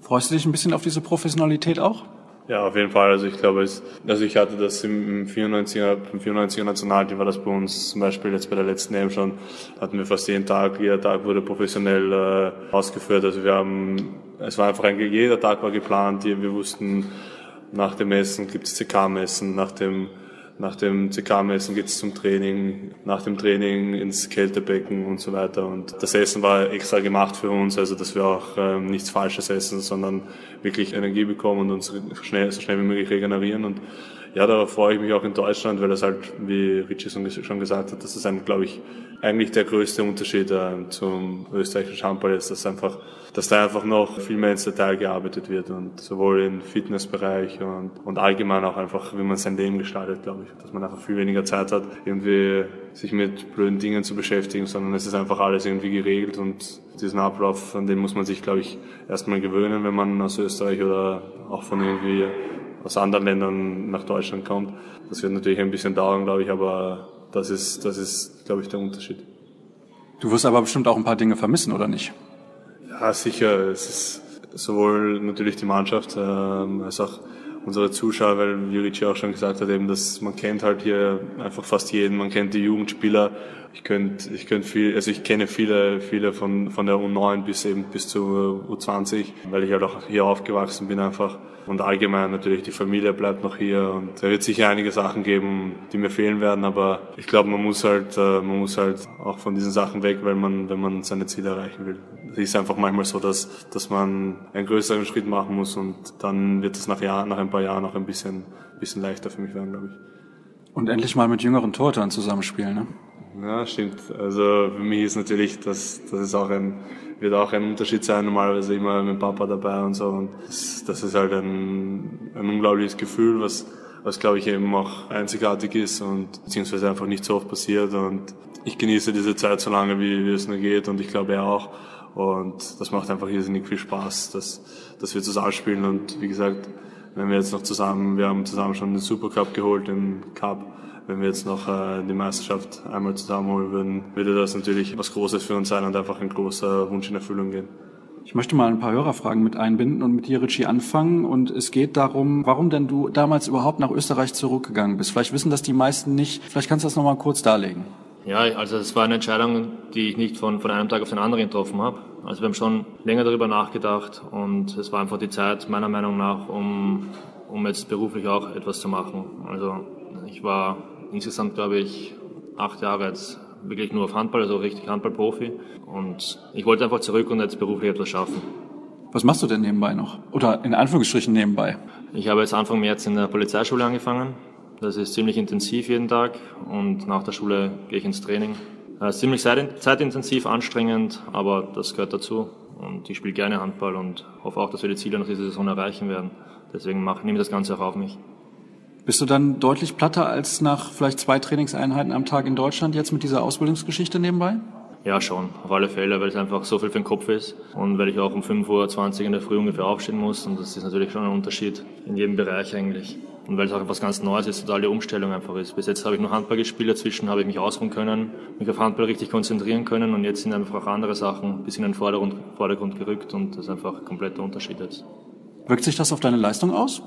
Freust du dich ein bisschen auf diese Professionalität auch? Ja, auf jeden Fall. Also ich glaube, es, also ich hatte das im 94er, im 94er Nationalteam war das bei uns zum Beispiel jetzt bei der letzten EM schon, hatten wir fast jeden Tag, jeder Tag wurde professionell äh, ausgeführt. Also wir haben, es war einfach ein, jeder Tag war geplant, wir wussten, nach dem Messen gibt es CK-Messen, nach dem nach dem CK-Messen geht es zum Training, nach dem Training ins Kältebecken und so weiter. Und das Essen war extra gemacht für uns, also dass wir auch ähm, nichts Falsches essen, sondern wirklich Energie bekommen und uns schnell, so schnell wie möglich regenerieren. Und ja, darauf freue ich mich auch in Deutschland, weil das halt, wie Richie schon gesagt hat, das ist ein, glaube ich, eigentlich der größte Unterschied äh, zum österreichischen Handball ist, dass einfach, dass da einfach noch viel mehr ins Detail gearbeitet wird und sowohl im Fitnessbereich und, und allgemein auch einfach, wie man sein Leben gestaltet, glaube ich, dass man einfach viel weniger Zeit hat, irgendwie sich mit blöden Dingen zu beschäftigen, sondern es ist einfach alles irgendwie geregelt und diesen Ablauf, an den muss man sich, glaube ich, erstmal gewöhnen, wenn man aus Österreich oder auch von irgendwie aus anderen Ländern nach Deutschland kommt. Das wird natürlich ein bisschen dauern, glaube ich, aber das ist, das ist, glaube ich, der Unterschied. Du wirst aber bestimmt auch ein paar Dinge vermissen, oder nicht? Ja, sicher. Es ist sowohl natürlich die Mannschaft ähm, als auch unsere Zuschauer, weil Juric auch schon gesagt hat, eben, dass man kennt halt hier einfach fast jeden, man kennt die Jugendspieler. Ich könnte, ich könnte viel, also ich kenne viele, viele von, von der U9 bis eben bis zur U20, weil ich halt auch hier aufgewachsen bin einfach. Und allgemein natürlich die Familie bleibt noch hier und es wird sicher einige Sachen geben, die mir fehlen werden, aber ich glaube, man muss halt, äh, man muss halt auch von diesen Sachen weg, weil man, wenn man seine Ziele erreichen will. Es ist einfach manchmal so, dass, dass man einen größeren Schritt machen muss und dann wird es nach Jahren, nach ein paar Jahren auch ein bisschen, bisschen leichter für mich werden, glaube ich. Und endlich mal mit jüngeren Torhütern zusammenspielen, ne? Ja, stimmt. Also für mich ist natürlich, das, das ist auch ein, wird auch ein Unterschied sein, normalerweise immer mit Papa dabei und so. Und das, das ist halt ein, ein unglaubliches Gefühl, was, was glaube ich eben auch einzigartig ist und beziehungsweise einfach nicht so oft passiert. Und ich genieße diese Zeit so lange, wie, wie es nur geht und ich glaube er auch. Und das macht einfach irrsinnig viel Spaß, dass, dass wir zusammenspielen. Und wie gesagt, wenn wir jetzt noch zusammen, wir haben zusammen schon den Supercup geholt, den Cup wenn wir jetzt noch äh, die Meisterschaft einmal zusammenholen würden, würde das natürlich was Großes für uns sein und einfach ein großer Wunsch in Erfüllung gehen. Ich möchte mal ein paar Hörerfragen mit einbinden und mit dir, Richie, anfangen. Und es geht darum, warum denn du damals überhaupt nach Österreich zurückgegangen bist. Vielleicht wissen das die meisten nicht. Vielleicht kannst du das nochmal kurz darlegen. Ja, also es war eine Entscheidung, die ich nicht von, von einem Tag auf den anderen getroffen habe. Also wir haben schon länger darüber nachgedacht und es war einfach die Zeit, meiner Meinung nach, um, um jetzt beruflich auch etwas zu machen. Also ich war insgesamt, glaube ich, acht Jahre jetzt wirklich nur auf Handball, also richtig Handballprofi. Und ich wollte einfach zurück und jetzt beruflich etwas schaffen. Was machst du denn nebenbei noch? Oder in Anführungsstrichen nebenbei? Ich habe jetzt Anfang März in der Polizeischule angefangen. Das ist ziemlich intensiv jeden Tag und nach der Schule gehe ich ins Training. Ist ziemlich zeitintensiv, anstrengend, aber das gehört dazu. Und ich spiele gerne Handball und hoffe auch, dass wir die Ziele nach dieser Saison erreichen werden. Deswegen mache, nehme ich das Ganze auch auf mich. Bist du dann deutlich platter als nach vielleicht zwei Trainingseinheiten am Tag in Deutschland jetzt mit dieser Ausbildungsgeschichte nebenbei? Ja, schon, auf alle Fälle, weil es einfach so viel für den Kopf ist und weil ich auch um 5.20 Uhr in der Früh ungefähr aufstehen muss und das ist natürlich schon ein Unterschied in jedem Bereich eigentlich. Und weil es auch etwas ganz Neues ist, totale Umstellung einfach ist. Bis jetzt habe ich noch Handball gespielt, dazwischen habe ich mich ausruhen können, mich auf Handball richtig konzentrieren können und jetzt sind einfach auch andere Sachen ein bisschen in den Vordergrund, Vordergrund gerückt und das ist einfach ein kompletter Unterschied jetzt. Wirkt sich das auf deine Leistung aus?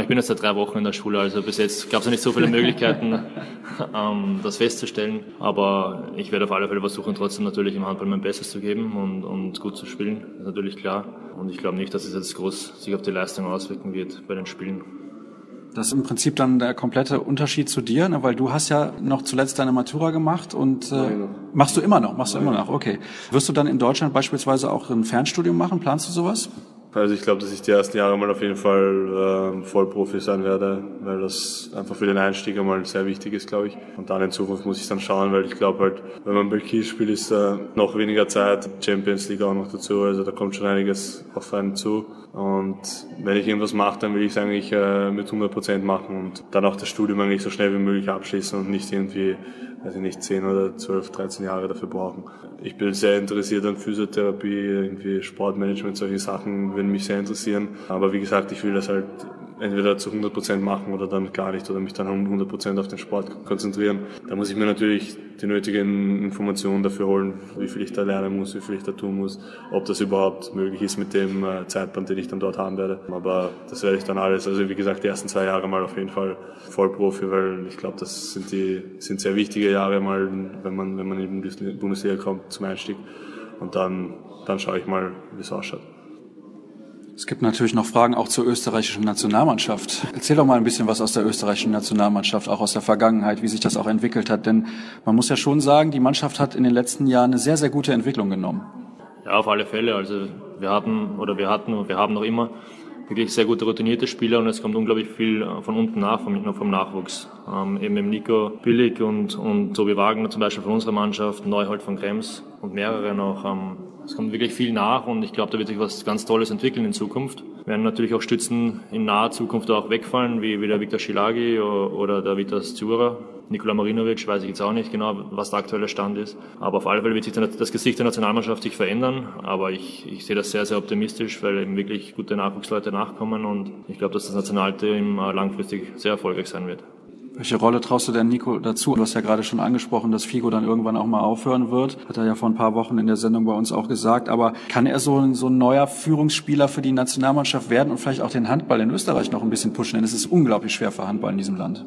Ich bin jetzt seit drei Wochen in der Schule, also bis jetzt gab es ja nicht so viele Möglichkeiten, [laughs] ähm, das festzustellen. Aber ich werde auf alle Fälle versuchen, trotzdem natürlich im Handball mein Bestes zu geben und, und gut zu spielen. Das ist natürlich klar. Und ich glaube nicht, dass es jetzt groß sich auf die Leistung auswirken wird bei den Spielen. Das ist im Prinzip dann der komplette Unterschied zu dir, ne? weil du hast ja noch zuletzt deine Matura gemacht und äh, machst du immer noch, machst du immer noch, okay. Wirst du dann in Deutschland beispielsweise auch ein Fernstudium machen? Planst du sowas? Also ich glaube, dass ich die ersten Jahre mal auf jeden Fall äh, Vollprofi sein werde, weil das einfach für den Einstieg einmal sehr wichtig ist, glaube ich. Und dann in Zukunft muss ich dann schauen, weil ich glaube halt, wenn man bei Kiel spielt, ist da noch weniger Zeit, Champions League auch noch dazu, also da kommt schon einiges auf einen zu. Und wenn ich irgendwas mache, dann will ich es eigentlich äh, mit 100 Prozent machen und dann auch das Studium eigentlich so schnell wie möglich abschließen und nicht irgendwie also nicht 10 oder 12, 13 Jahre dafür brauchen. Ich bin sehr interessiert an Physiotherapie, irgendwie Sportmanagement, solche Sachen würden mich sehr interessieren. Aber wie gesagt, ich will das halt entweder zu 100% machen oder dann gar nicht oder mich dann 100% auf den Sport konzentrieren. Da muss ich mir natürlich die nötigen Informationen dafür holen, wie viel ich da lernen muss, wie viel ich da tun muss, ob das überhaupt möglich ist mit dem äh, Zeitplan, den ich dann dort haben werde. Aber das werde ich dann alles, also wie gesagt, die ersten zwei Jahre mal auf jeden Fall Vollprofi, weil ich glaube, das sind die, sind sehr wichtige Jahre mal, wenn man, wenn man in die Bundesliga kommt zum Einstieg. Und dann, dann schaue ich mal, wie es ausschaut. Es gibt natürlich noch Fragen auch zur österreichischen Nationalmannschaft. Erzähl doch mal ein bisschen was aus der österreichischen Nationalmannschaft, auch aus der Vergangenheit, wie sich das auch entwickelt hat. Denn man muss ja schon sagen, die Mannschaft hat in den letzten Jahren eine sehr, sehr gute Entwicklung genommen. Ja, auf alle Fälle. Also wir hatten oder wir hatten und wir haben noch immer wirklich sehr gute routinierte Spieler und es kommt unglaublich viel von unten nach, vom, vom Nachwuchs. Ähm, eben im Nico Billig und, und Tobi Wagner zum Beispiel von unserer Mannschaft, Neuhold von Krems und mehrere noch. Ähm, es kommt wirklich viel nach und ich glaube, da wird sich was ganz Tolles entwickeln in Zukunft. Werden natürlich auch Stützen in naher Zukunft auch wegfallen, wie, wie der Viktor Schilagi oder der Vitas Zura. Nikola Marinovic weiß ich jetzt auch nicht genau, was der aktuelle Stand ist. Aber auf alle Fälle wird sich das Gesicht der Nationalmannschaft sich verändern. Aber ich, ich sehe das sehr, sehr optimistisch, weil eben wirklich gute Nachwuchsleute nachkommen und ich glaube, dass das Nationalteam äh, langfristig sehr erfolgreich sein wird. Welche Rolle traust du denn Nico dazu? Du hast ja gerade schon angesprochen, dass Figo dann irgendwann auch mal aufhören wird. Hat er ja vor ein paar Wochen in der Sendung bei uns auch gesagt. Aber kann er so ein, so ein neuer Führungsspieler für die Nationalmannschaft werden und vielleicht auch den Handball in Österreich noch ein bisschen pushen? Denn es ist unglaublich schwer für Handball in diesem Land.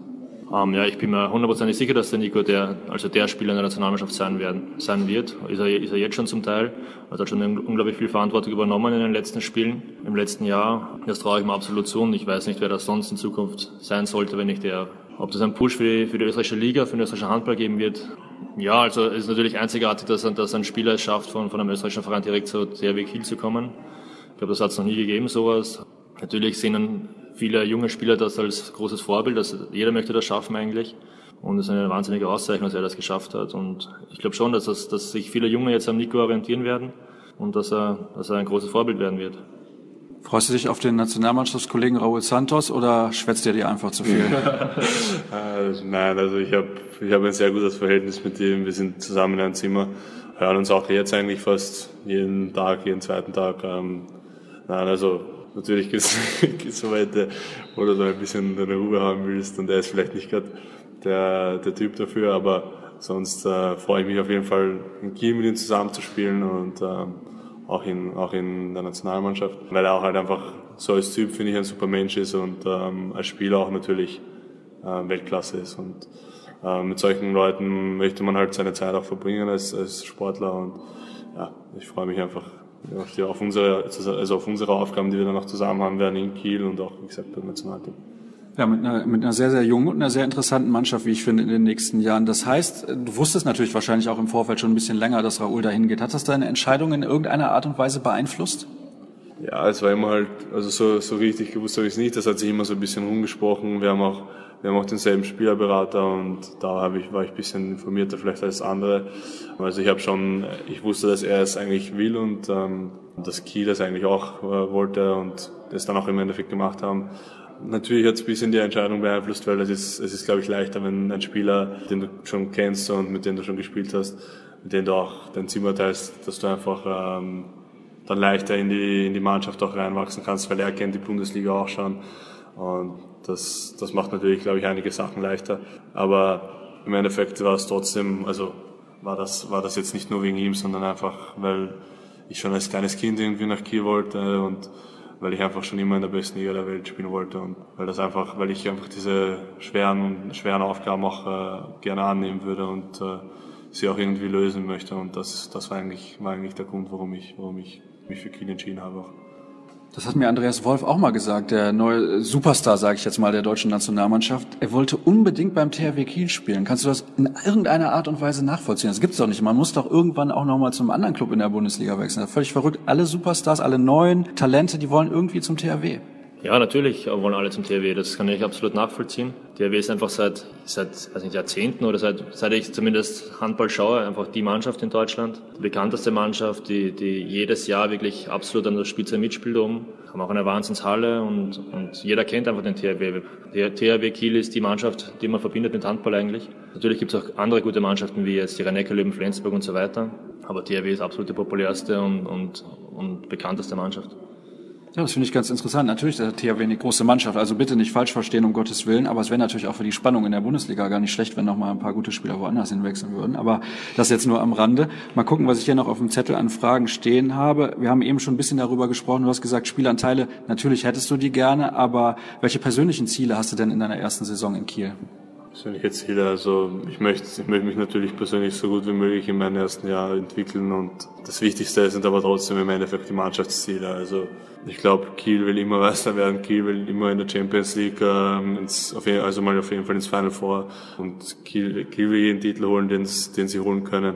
Ähm, ja, ich bin mir hundertprozentig sicher, dass der Nico der, also der Spieler in der Nationalmannschaft sein, werden, sein wird. Ist er, ist er jetzt schon zum Teil. Er hat schon unglaublich viel Verantwortung übernommen in den letzten Spielen, im letzten Jahr. Das traue ich mir absolut zu und ich weiß nicht, wer das sonst in Zukunft sein sollte, wenn nicht der ob das einen Push für die, für die österreichische Liga, für den österreichischen Handball geben wird, ja, also es ist natürlich einzigartig, dass, dass ein Spieler es schafft, von, von einem österreichischen Verein direkt zu DRW Kiel zu kommen. Ich glaube, das hat es noch nie gegeben, sowas. Natürlich sehen viele junge Spieler das als großes Vorbild, dass jeder möchte das schaffen eigentlich. Und es ist eine wahnsinnige Auszeichnung, dass er das geschafft hat. Und ich glaube schon, dass, das, dass sich viele Junge jetzt am Nico orientieren werden und dass er, dass er ein großes Vorbild werden wird. Freust du dich auf den Nationalmannschaftskollegen Raúl Santos oder schwätzt er dir einfach zu viel? also, [laughs] nein, also ich habe ich hab ein sehr gutes Verhältnis mit ihm. Wir sind zusammen in einem Zimmer, hören uns auch jetzt eigentlich fast jeden Tag, jeden zweiten Tag. Ähm, nein, also natürlich gibt es [laughs] so weit, wo du da ein bisschen deine Ruhe haben willst und er ist vielleicht nicht gerade der, der Typ dafür, aber sonst äh, freue ich mich auf jeden Fall, in Kiel mit ihm zusammenzuspielen und ähm, auch in, auch in der Nationalmannschaft, weil er auch halt einfach so als Typ, finde ich, ein super Mensch ist und ähm, als Spieler auch natürlich äh, Weltklasse ist. Und äh, mit solchen Leuten möchte man halt seine Zeit auch verbringen als, als Sportler und ja, ich freue mich einfach auf, die, auf, unsere, also auf unsere Aufgaben, die wir dann noch zusammen haben werden in Kiel und auch, wie gesagt, beim Nationalteam. Ja, mit einer, mit einer sehr, sehr jungen und einer sehr interessanten Mannschaft, wie ich finde, in den nächsten Jahren. Das heißt, du wusstest natürlich wahrscheinlich auch im Vorfeld schon ein bisschen länger, dass Raoul dahin geht. Hat das deine Entscheidung in irgendeiner Art und Weise beeinflusst? Ja, es war immer halt, also so, so richtig gewusst habe ich es nicht. Das hat sich immer so ein bisschen rumgesprochen. Wir haben auch, wir haben auch denselben Spielerberater und da habe ich, war ich ein bisschen informierter vielleicht als andere. Also ich habe schon, ich wusste, dass er es eigentlich will und ähm, dass Kiel es eigentlich auch äh, wollte und das dann auch im Endeffekt gemacht haben. Natürlich hat es ein bisschen die Entscheidung beeinflusst, weil es ist, es ist, glaube ich, leichter, wenn ein Spieler, den du schon kennst und mit dem du schon gespielt hast, mit dem du auch dein Zimmer teilst, dass du einfach ähm, dann leichter in die, in die Mannschaft auch reinwachsen kannst, weil er kennt die Bundesliga auch schon. Und das, das macht natürlich, glaube ich, einige Sachen leichter. Aber im Endeffekt war es trotzdem, also war das, war das jetzt nicht nur wegen ihm, sondern einfach, weil ich schon als kleines Kind irgendwie nach Kiel wollte und weil ich einfach schon immer in der besten Liga der Welt spielen wollte und weil das einfach, weil ich einfach diese schweren, schweren Aufgaben auch äh, gerne annehmen würde und äh, sie auch irgendwie lösen möchte und das, das war eigentlich, war eigentlich der Grund, warum ich, warum ich mich für Kiel entschieden habe. Auch. Das hat mir Andreas Wolf auch mal gesagt, der neue Superstar, sage ich jetzt mal, der deutschen Nationalmannschaft. Er wollte unbedingt beim THW Kiel spielen. Kannst du das in irgendeiner Art und Weise nachvollziehen? Das gibt's doch nicht. Man muss doch irgendwann auch nochmal zum anderen Club in der Bundesliga wechseln. Völlig verrückt. Alle Superstars, alle neuen Talente, die wollen irgendwie zum THW. Ja, natürlich wollen alle zum THW. Das kann ich absolut nachvollziehen. THW ist einfach seit, seit weiß nicht, Jahrzehnten oder seit, seit ich zumindest Handball schaue, einfach die Mannschaft in Deutschland. Die bekannteste Mannschaft, die, die jedes Jahr wirklich absolut an der Spitze mitspielt oben. Haben auch eine Wahnsinnshalle und, und jeder kennt einfach den THW. Der THW Kiel ist die Mannschaft, die man verbindet mit Handball eigentlich. Natürlich gibt es auch andere gute Mannschaften wie jetzt die rhein löwen Flensburg und so weiter. Aber THW ist absolut die populärste und, und, und bekannteste Mannschaft. Ja, das finde ich ganz interessant. Natürlich der THW eine große Mannschaft, also bitte nicht falsch verstehen, um Gottes Willen. Aber es wäre natürlich auch für die Spannung in der Bundesliga gar nicht schlecht, wenn noch mal ein paar gute Spieler woanders hinwechseln würden. Aber das jetzt nur am Rande. Mal gucken, was ich hier noch auf dem Zettel an Fragen stehen habe. Wir haben eben schon ein bisschen darüber gesprochen. Du hast gesagt, Spielanteile, natürlich hättest du die gerne, aber welche persönlichen Ziele hast du denn in deiner ersten Saison in Kiel? Persönliche Ziele. Also ich möchte, ich möchte mich natürlich persönlich so gut wie möglich in meinem ersten Jahr entwickeln und das Wichtigste sind aber trotzdem im Endeffekt die Mannschaftsziele. Also ich glaube, Kiel will immer [laughs] Meister werden, Kiel will immer in der Champions League, ähm, ins, auf jeden, also mal auf jeden Fall ins Final Four und Kiel, Kiel will jeden Titel holen, den, den sie holen können.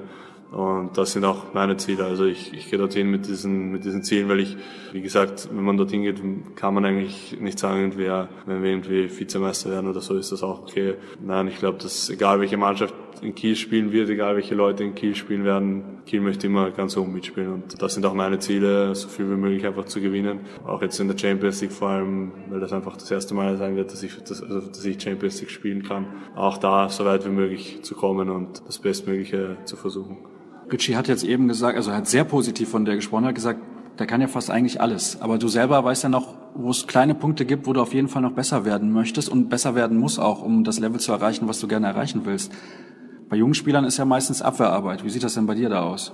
Und das sind auch meine Ziele. Also ich, ich gehe dorthin mit diesen, mit diesen Zielen, weil ich, wie gesagt, wenn man dorthin geht, kann man eigentlich nicht sagen, wer, wenn wir irgendwie Vizemeister werden oder so, ist das auch okay. Nein, ich glaube, dass egal welche Mannschaft in Kiel spielen wird, egal welche Leute in Kiel spielen werden, Kiel möchte immer ganz oben mitspielen. Und das sind auch meine Ziele, so viel wie möglich einfach zu gewinnen. Auch jetzt in der Champions League vor allem, weil das einfach das erste Mal sein wird, dass ich, dass, also, dass ich Champions League spielen kann. Auch da so weit wie möglich zu kommen und das Bestmögliche zu versuchen. Ritchie hat jetzt eben gesagt, also er hat sehr positiv von der gesprochen, hat gesagt, der kann ja fast eigentlich alles. Aber du selber weißt ja noch, wo es kleine Punkte gibt, wo du auf jeden Fall noch besser werden möchtest und besser werden muss auch, um das Level zu erreichen, was du gerne erreichen willst. Bei jungen Spielern ist ja meistens Abwehrarbeit. Wie sieht das denn bei dir da aus?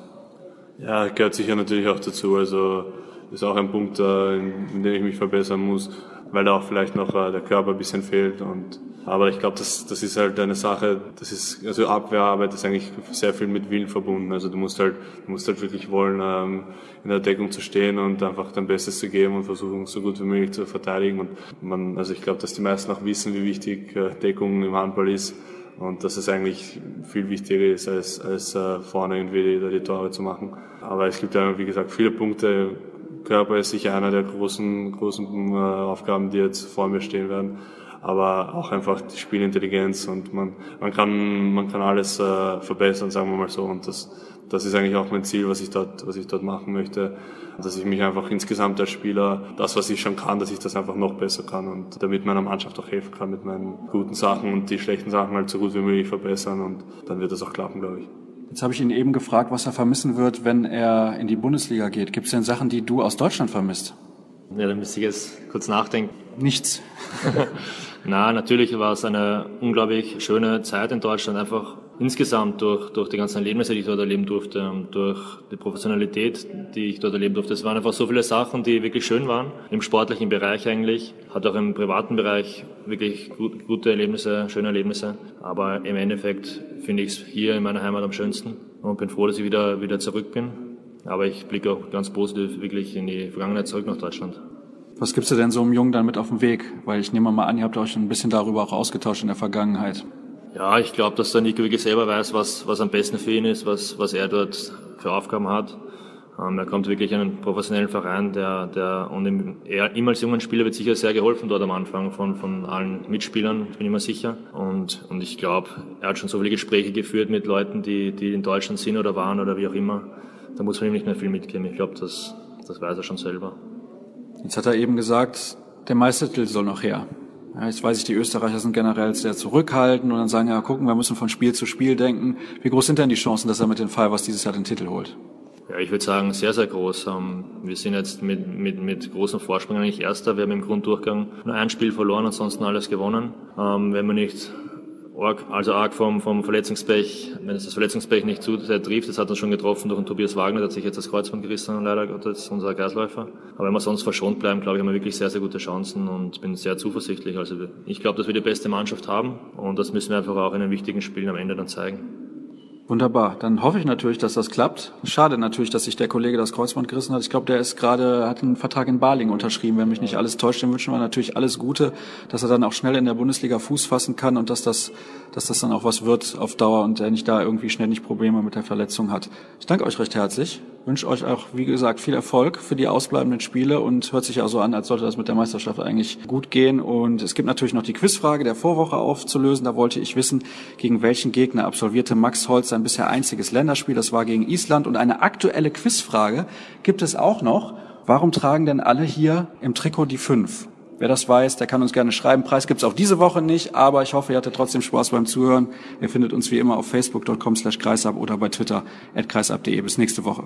Ja, gehört sicher natürlich auch dazu. Also ist auch ein Punkt, in dem ich mich verbessern muss, weil da auch vielleicht noch äh, der Körper ein bisschen fehlt und aber ich glaube, das, das ist halt eine Sache, das ist, also Abwehrarbeit ist eigentlich sehr viel mit Willen verbunden. Also du musst halt, du musst halt wirklich wollen, ähm, in der Deckung zu stehen und einfach dein Bestes zu geben und versuchen, so gut wie möglich zu verteidigen. Und man, also ich glaube, dass die meisten auch wissen, wie wichtig äh, Deckung im Handball ist. Und dass es eigentlich viel wichtiger ist, als, als äh, vorne irgendwie die, die Tore zu machen. Aber es gibt ja, wie gesagt, viele Punkte. Körper ist sicher einer der großen, großen äh, Aufgaben, die jetzt vor mir stehen werden aber auch einfach die Spielintelligenz und man, man kann, man kann alles äh, verbessern, sagen wir mal so. Und das, das ist eigentlich auch mein Ziel, was ich dort, was ich dort machen möchte. Dass ich mich einfach insgesamt als Spieler, das, was ich schon kann, dass ich das einfach noch besser kann und damit meiner Mannschaft auch helfen kann mit meinen guten Sachen und die schlechten Sachen halt so gut wie möglich verbessern und dann wird das auch klappen, glaube ich. Jetzt habe ich ihn eben gefragt, was er vermissen wird, wenn er in die Bundesliga geht. Gibt es denn Sachen, die du aus Deutschland vermisst? Ja, dann müsste ich jetzt kurz nachdenken. Nichts. [laughs] Na, natürlich war es eine unglaublich schöne Zeit in Deutschland, einfach insgesamt durch, durch die ganzen Erlebnisse, die ich dort erleben durfte, durch die Professionalität, die ich dort erleben durfte. Es waren einfach so viele Sachen, die wirklich schön waren, im sportlichen Bereich eigentlich, hat auch im privaten Bereich wirklich gut, gute Erlebnisse, schöne Erlebnisse. Aber im Endeffekt finde ich es hier in meiner Heimat am schönsten und bin froh, dass ich wieder, wieder zurück bin. Aber ich blicke auch ganz positiv wirklich in die Vergangenheit zurück nach Deutschland. Was gibst du denn so einem Jungen dann mit auf den Weg? Weil ich nehme mal an, ihr habt euch ein bisschen darüber auch ausgetauscht in der Vergangenheit. Ja, ich glaube, dass der Nico wirklich selber weiß, was, was am besten für ihn ist, was, was er dort für Aufgaben hat. Ähm, er kommt wirklich in einen professionellen Verein, der, der und ihm, er, ihm als jungen Spieler wird sicher sehr geholfen dort am Anfang von, von allen Mitspielern, bin ich mir sicher. Und, und ich glaube, er hat schon so viele Gespräche geführt mit Leuten, die, die in Deutschland sind oder waren oder wie auch immer. Da muss man ihm nicht mehr viel mitgeben. Ich glaube, das, das weiß er schon selber. Jetzt hat er eben gesagt, der Meistertitel soll noch her. Ja, jetzt weiß ich, die Österreicher sind generell sehr zurückhaltend und dann sagen, ja, gucken, wir müssen von Spiel zu Spiel denken. Wie groß sind denn die Chancen, dass er mit den Fivers dieses Jahr den Titel holt? Ja, ich würde sagen, sehr, sehr groß. Ähm, wir sind jetzt mit, mit, mit großem Vorsprung eigentlich Erster. Wir haben im Grunddurchgang nur ein Spiel verloren, ansonsten alles gewonnen. Ähm, wenn wir nicht also arg vom, vom Verletzungspech, wenn es das Verletzungspech nicht zu sehr trifft, das hat uns schon getroffen durch den Tobias Wagner, der hat sich jetzt das Kreuzband gerissen, leider Gottes, unser Gasläufer. Aber wenn wir sonst verschont bleiben, glaube ich, haben wir wirklich sehr, sehr gute Chancen und bin sehr zuversichtlich. Also ich glaube, dass wir die beste Mannschaft haben und das müssen wir einfach auch in den wichtigen Spielen am Ende dann zeigen. Wunderbar. Dann hoffe ich natürlich, dass das klappt. Schade natürlich, dass sich der Kollege das Kreuzband gerissen hat. Ich glaube, der ist gerade, hat einen Vertrag in Baling unterschrieben. Wenn mich nicht alles täuscht, dem wünschen wir natürlich alles Gute, dass er dann auch schnell in der Bundesliga Fuß fassen kann und dass das, dass das dann auch was wird auf Dauer und er nicht da irgendwie schnell nicht Probleme mit der Verletzung hat. Ich danke euch recht herzlich. Wünsche euch auch, wie gesagt, viel Erfolg für die ausbleibenden Spiele und hört sich ja so an, als sollte das mit der Meisterschaft eigentlich gut gehen. Und es gibt natürlich noch die Quizfrage der Vorwoche aufzulösen. Da wollte ich wissen, gegen welchen Gegner absolvierte Max Holz sein bisher einziges Länderspiel. Das war gegen Island. Und eine aktuelle Quizfrage gibt es auch noch. Warum tragen denn alle hier im Trikot die fünf? Wer das weiß, der kann uns gerne schreiben. Preis gibt's auch diese Woche nicht, aber ich hoffe, ihr hattet trotzdem Spaß beim Zuhören. Ihr findet uns wie immer auf facebook.com slash kreisab oder bei Twitter at kreisab.de. Bis nächste Woche.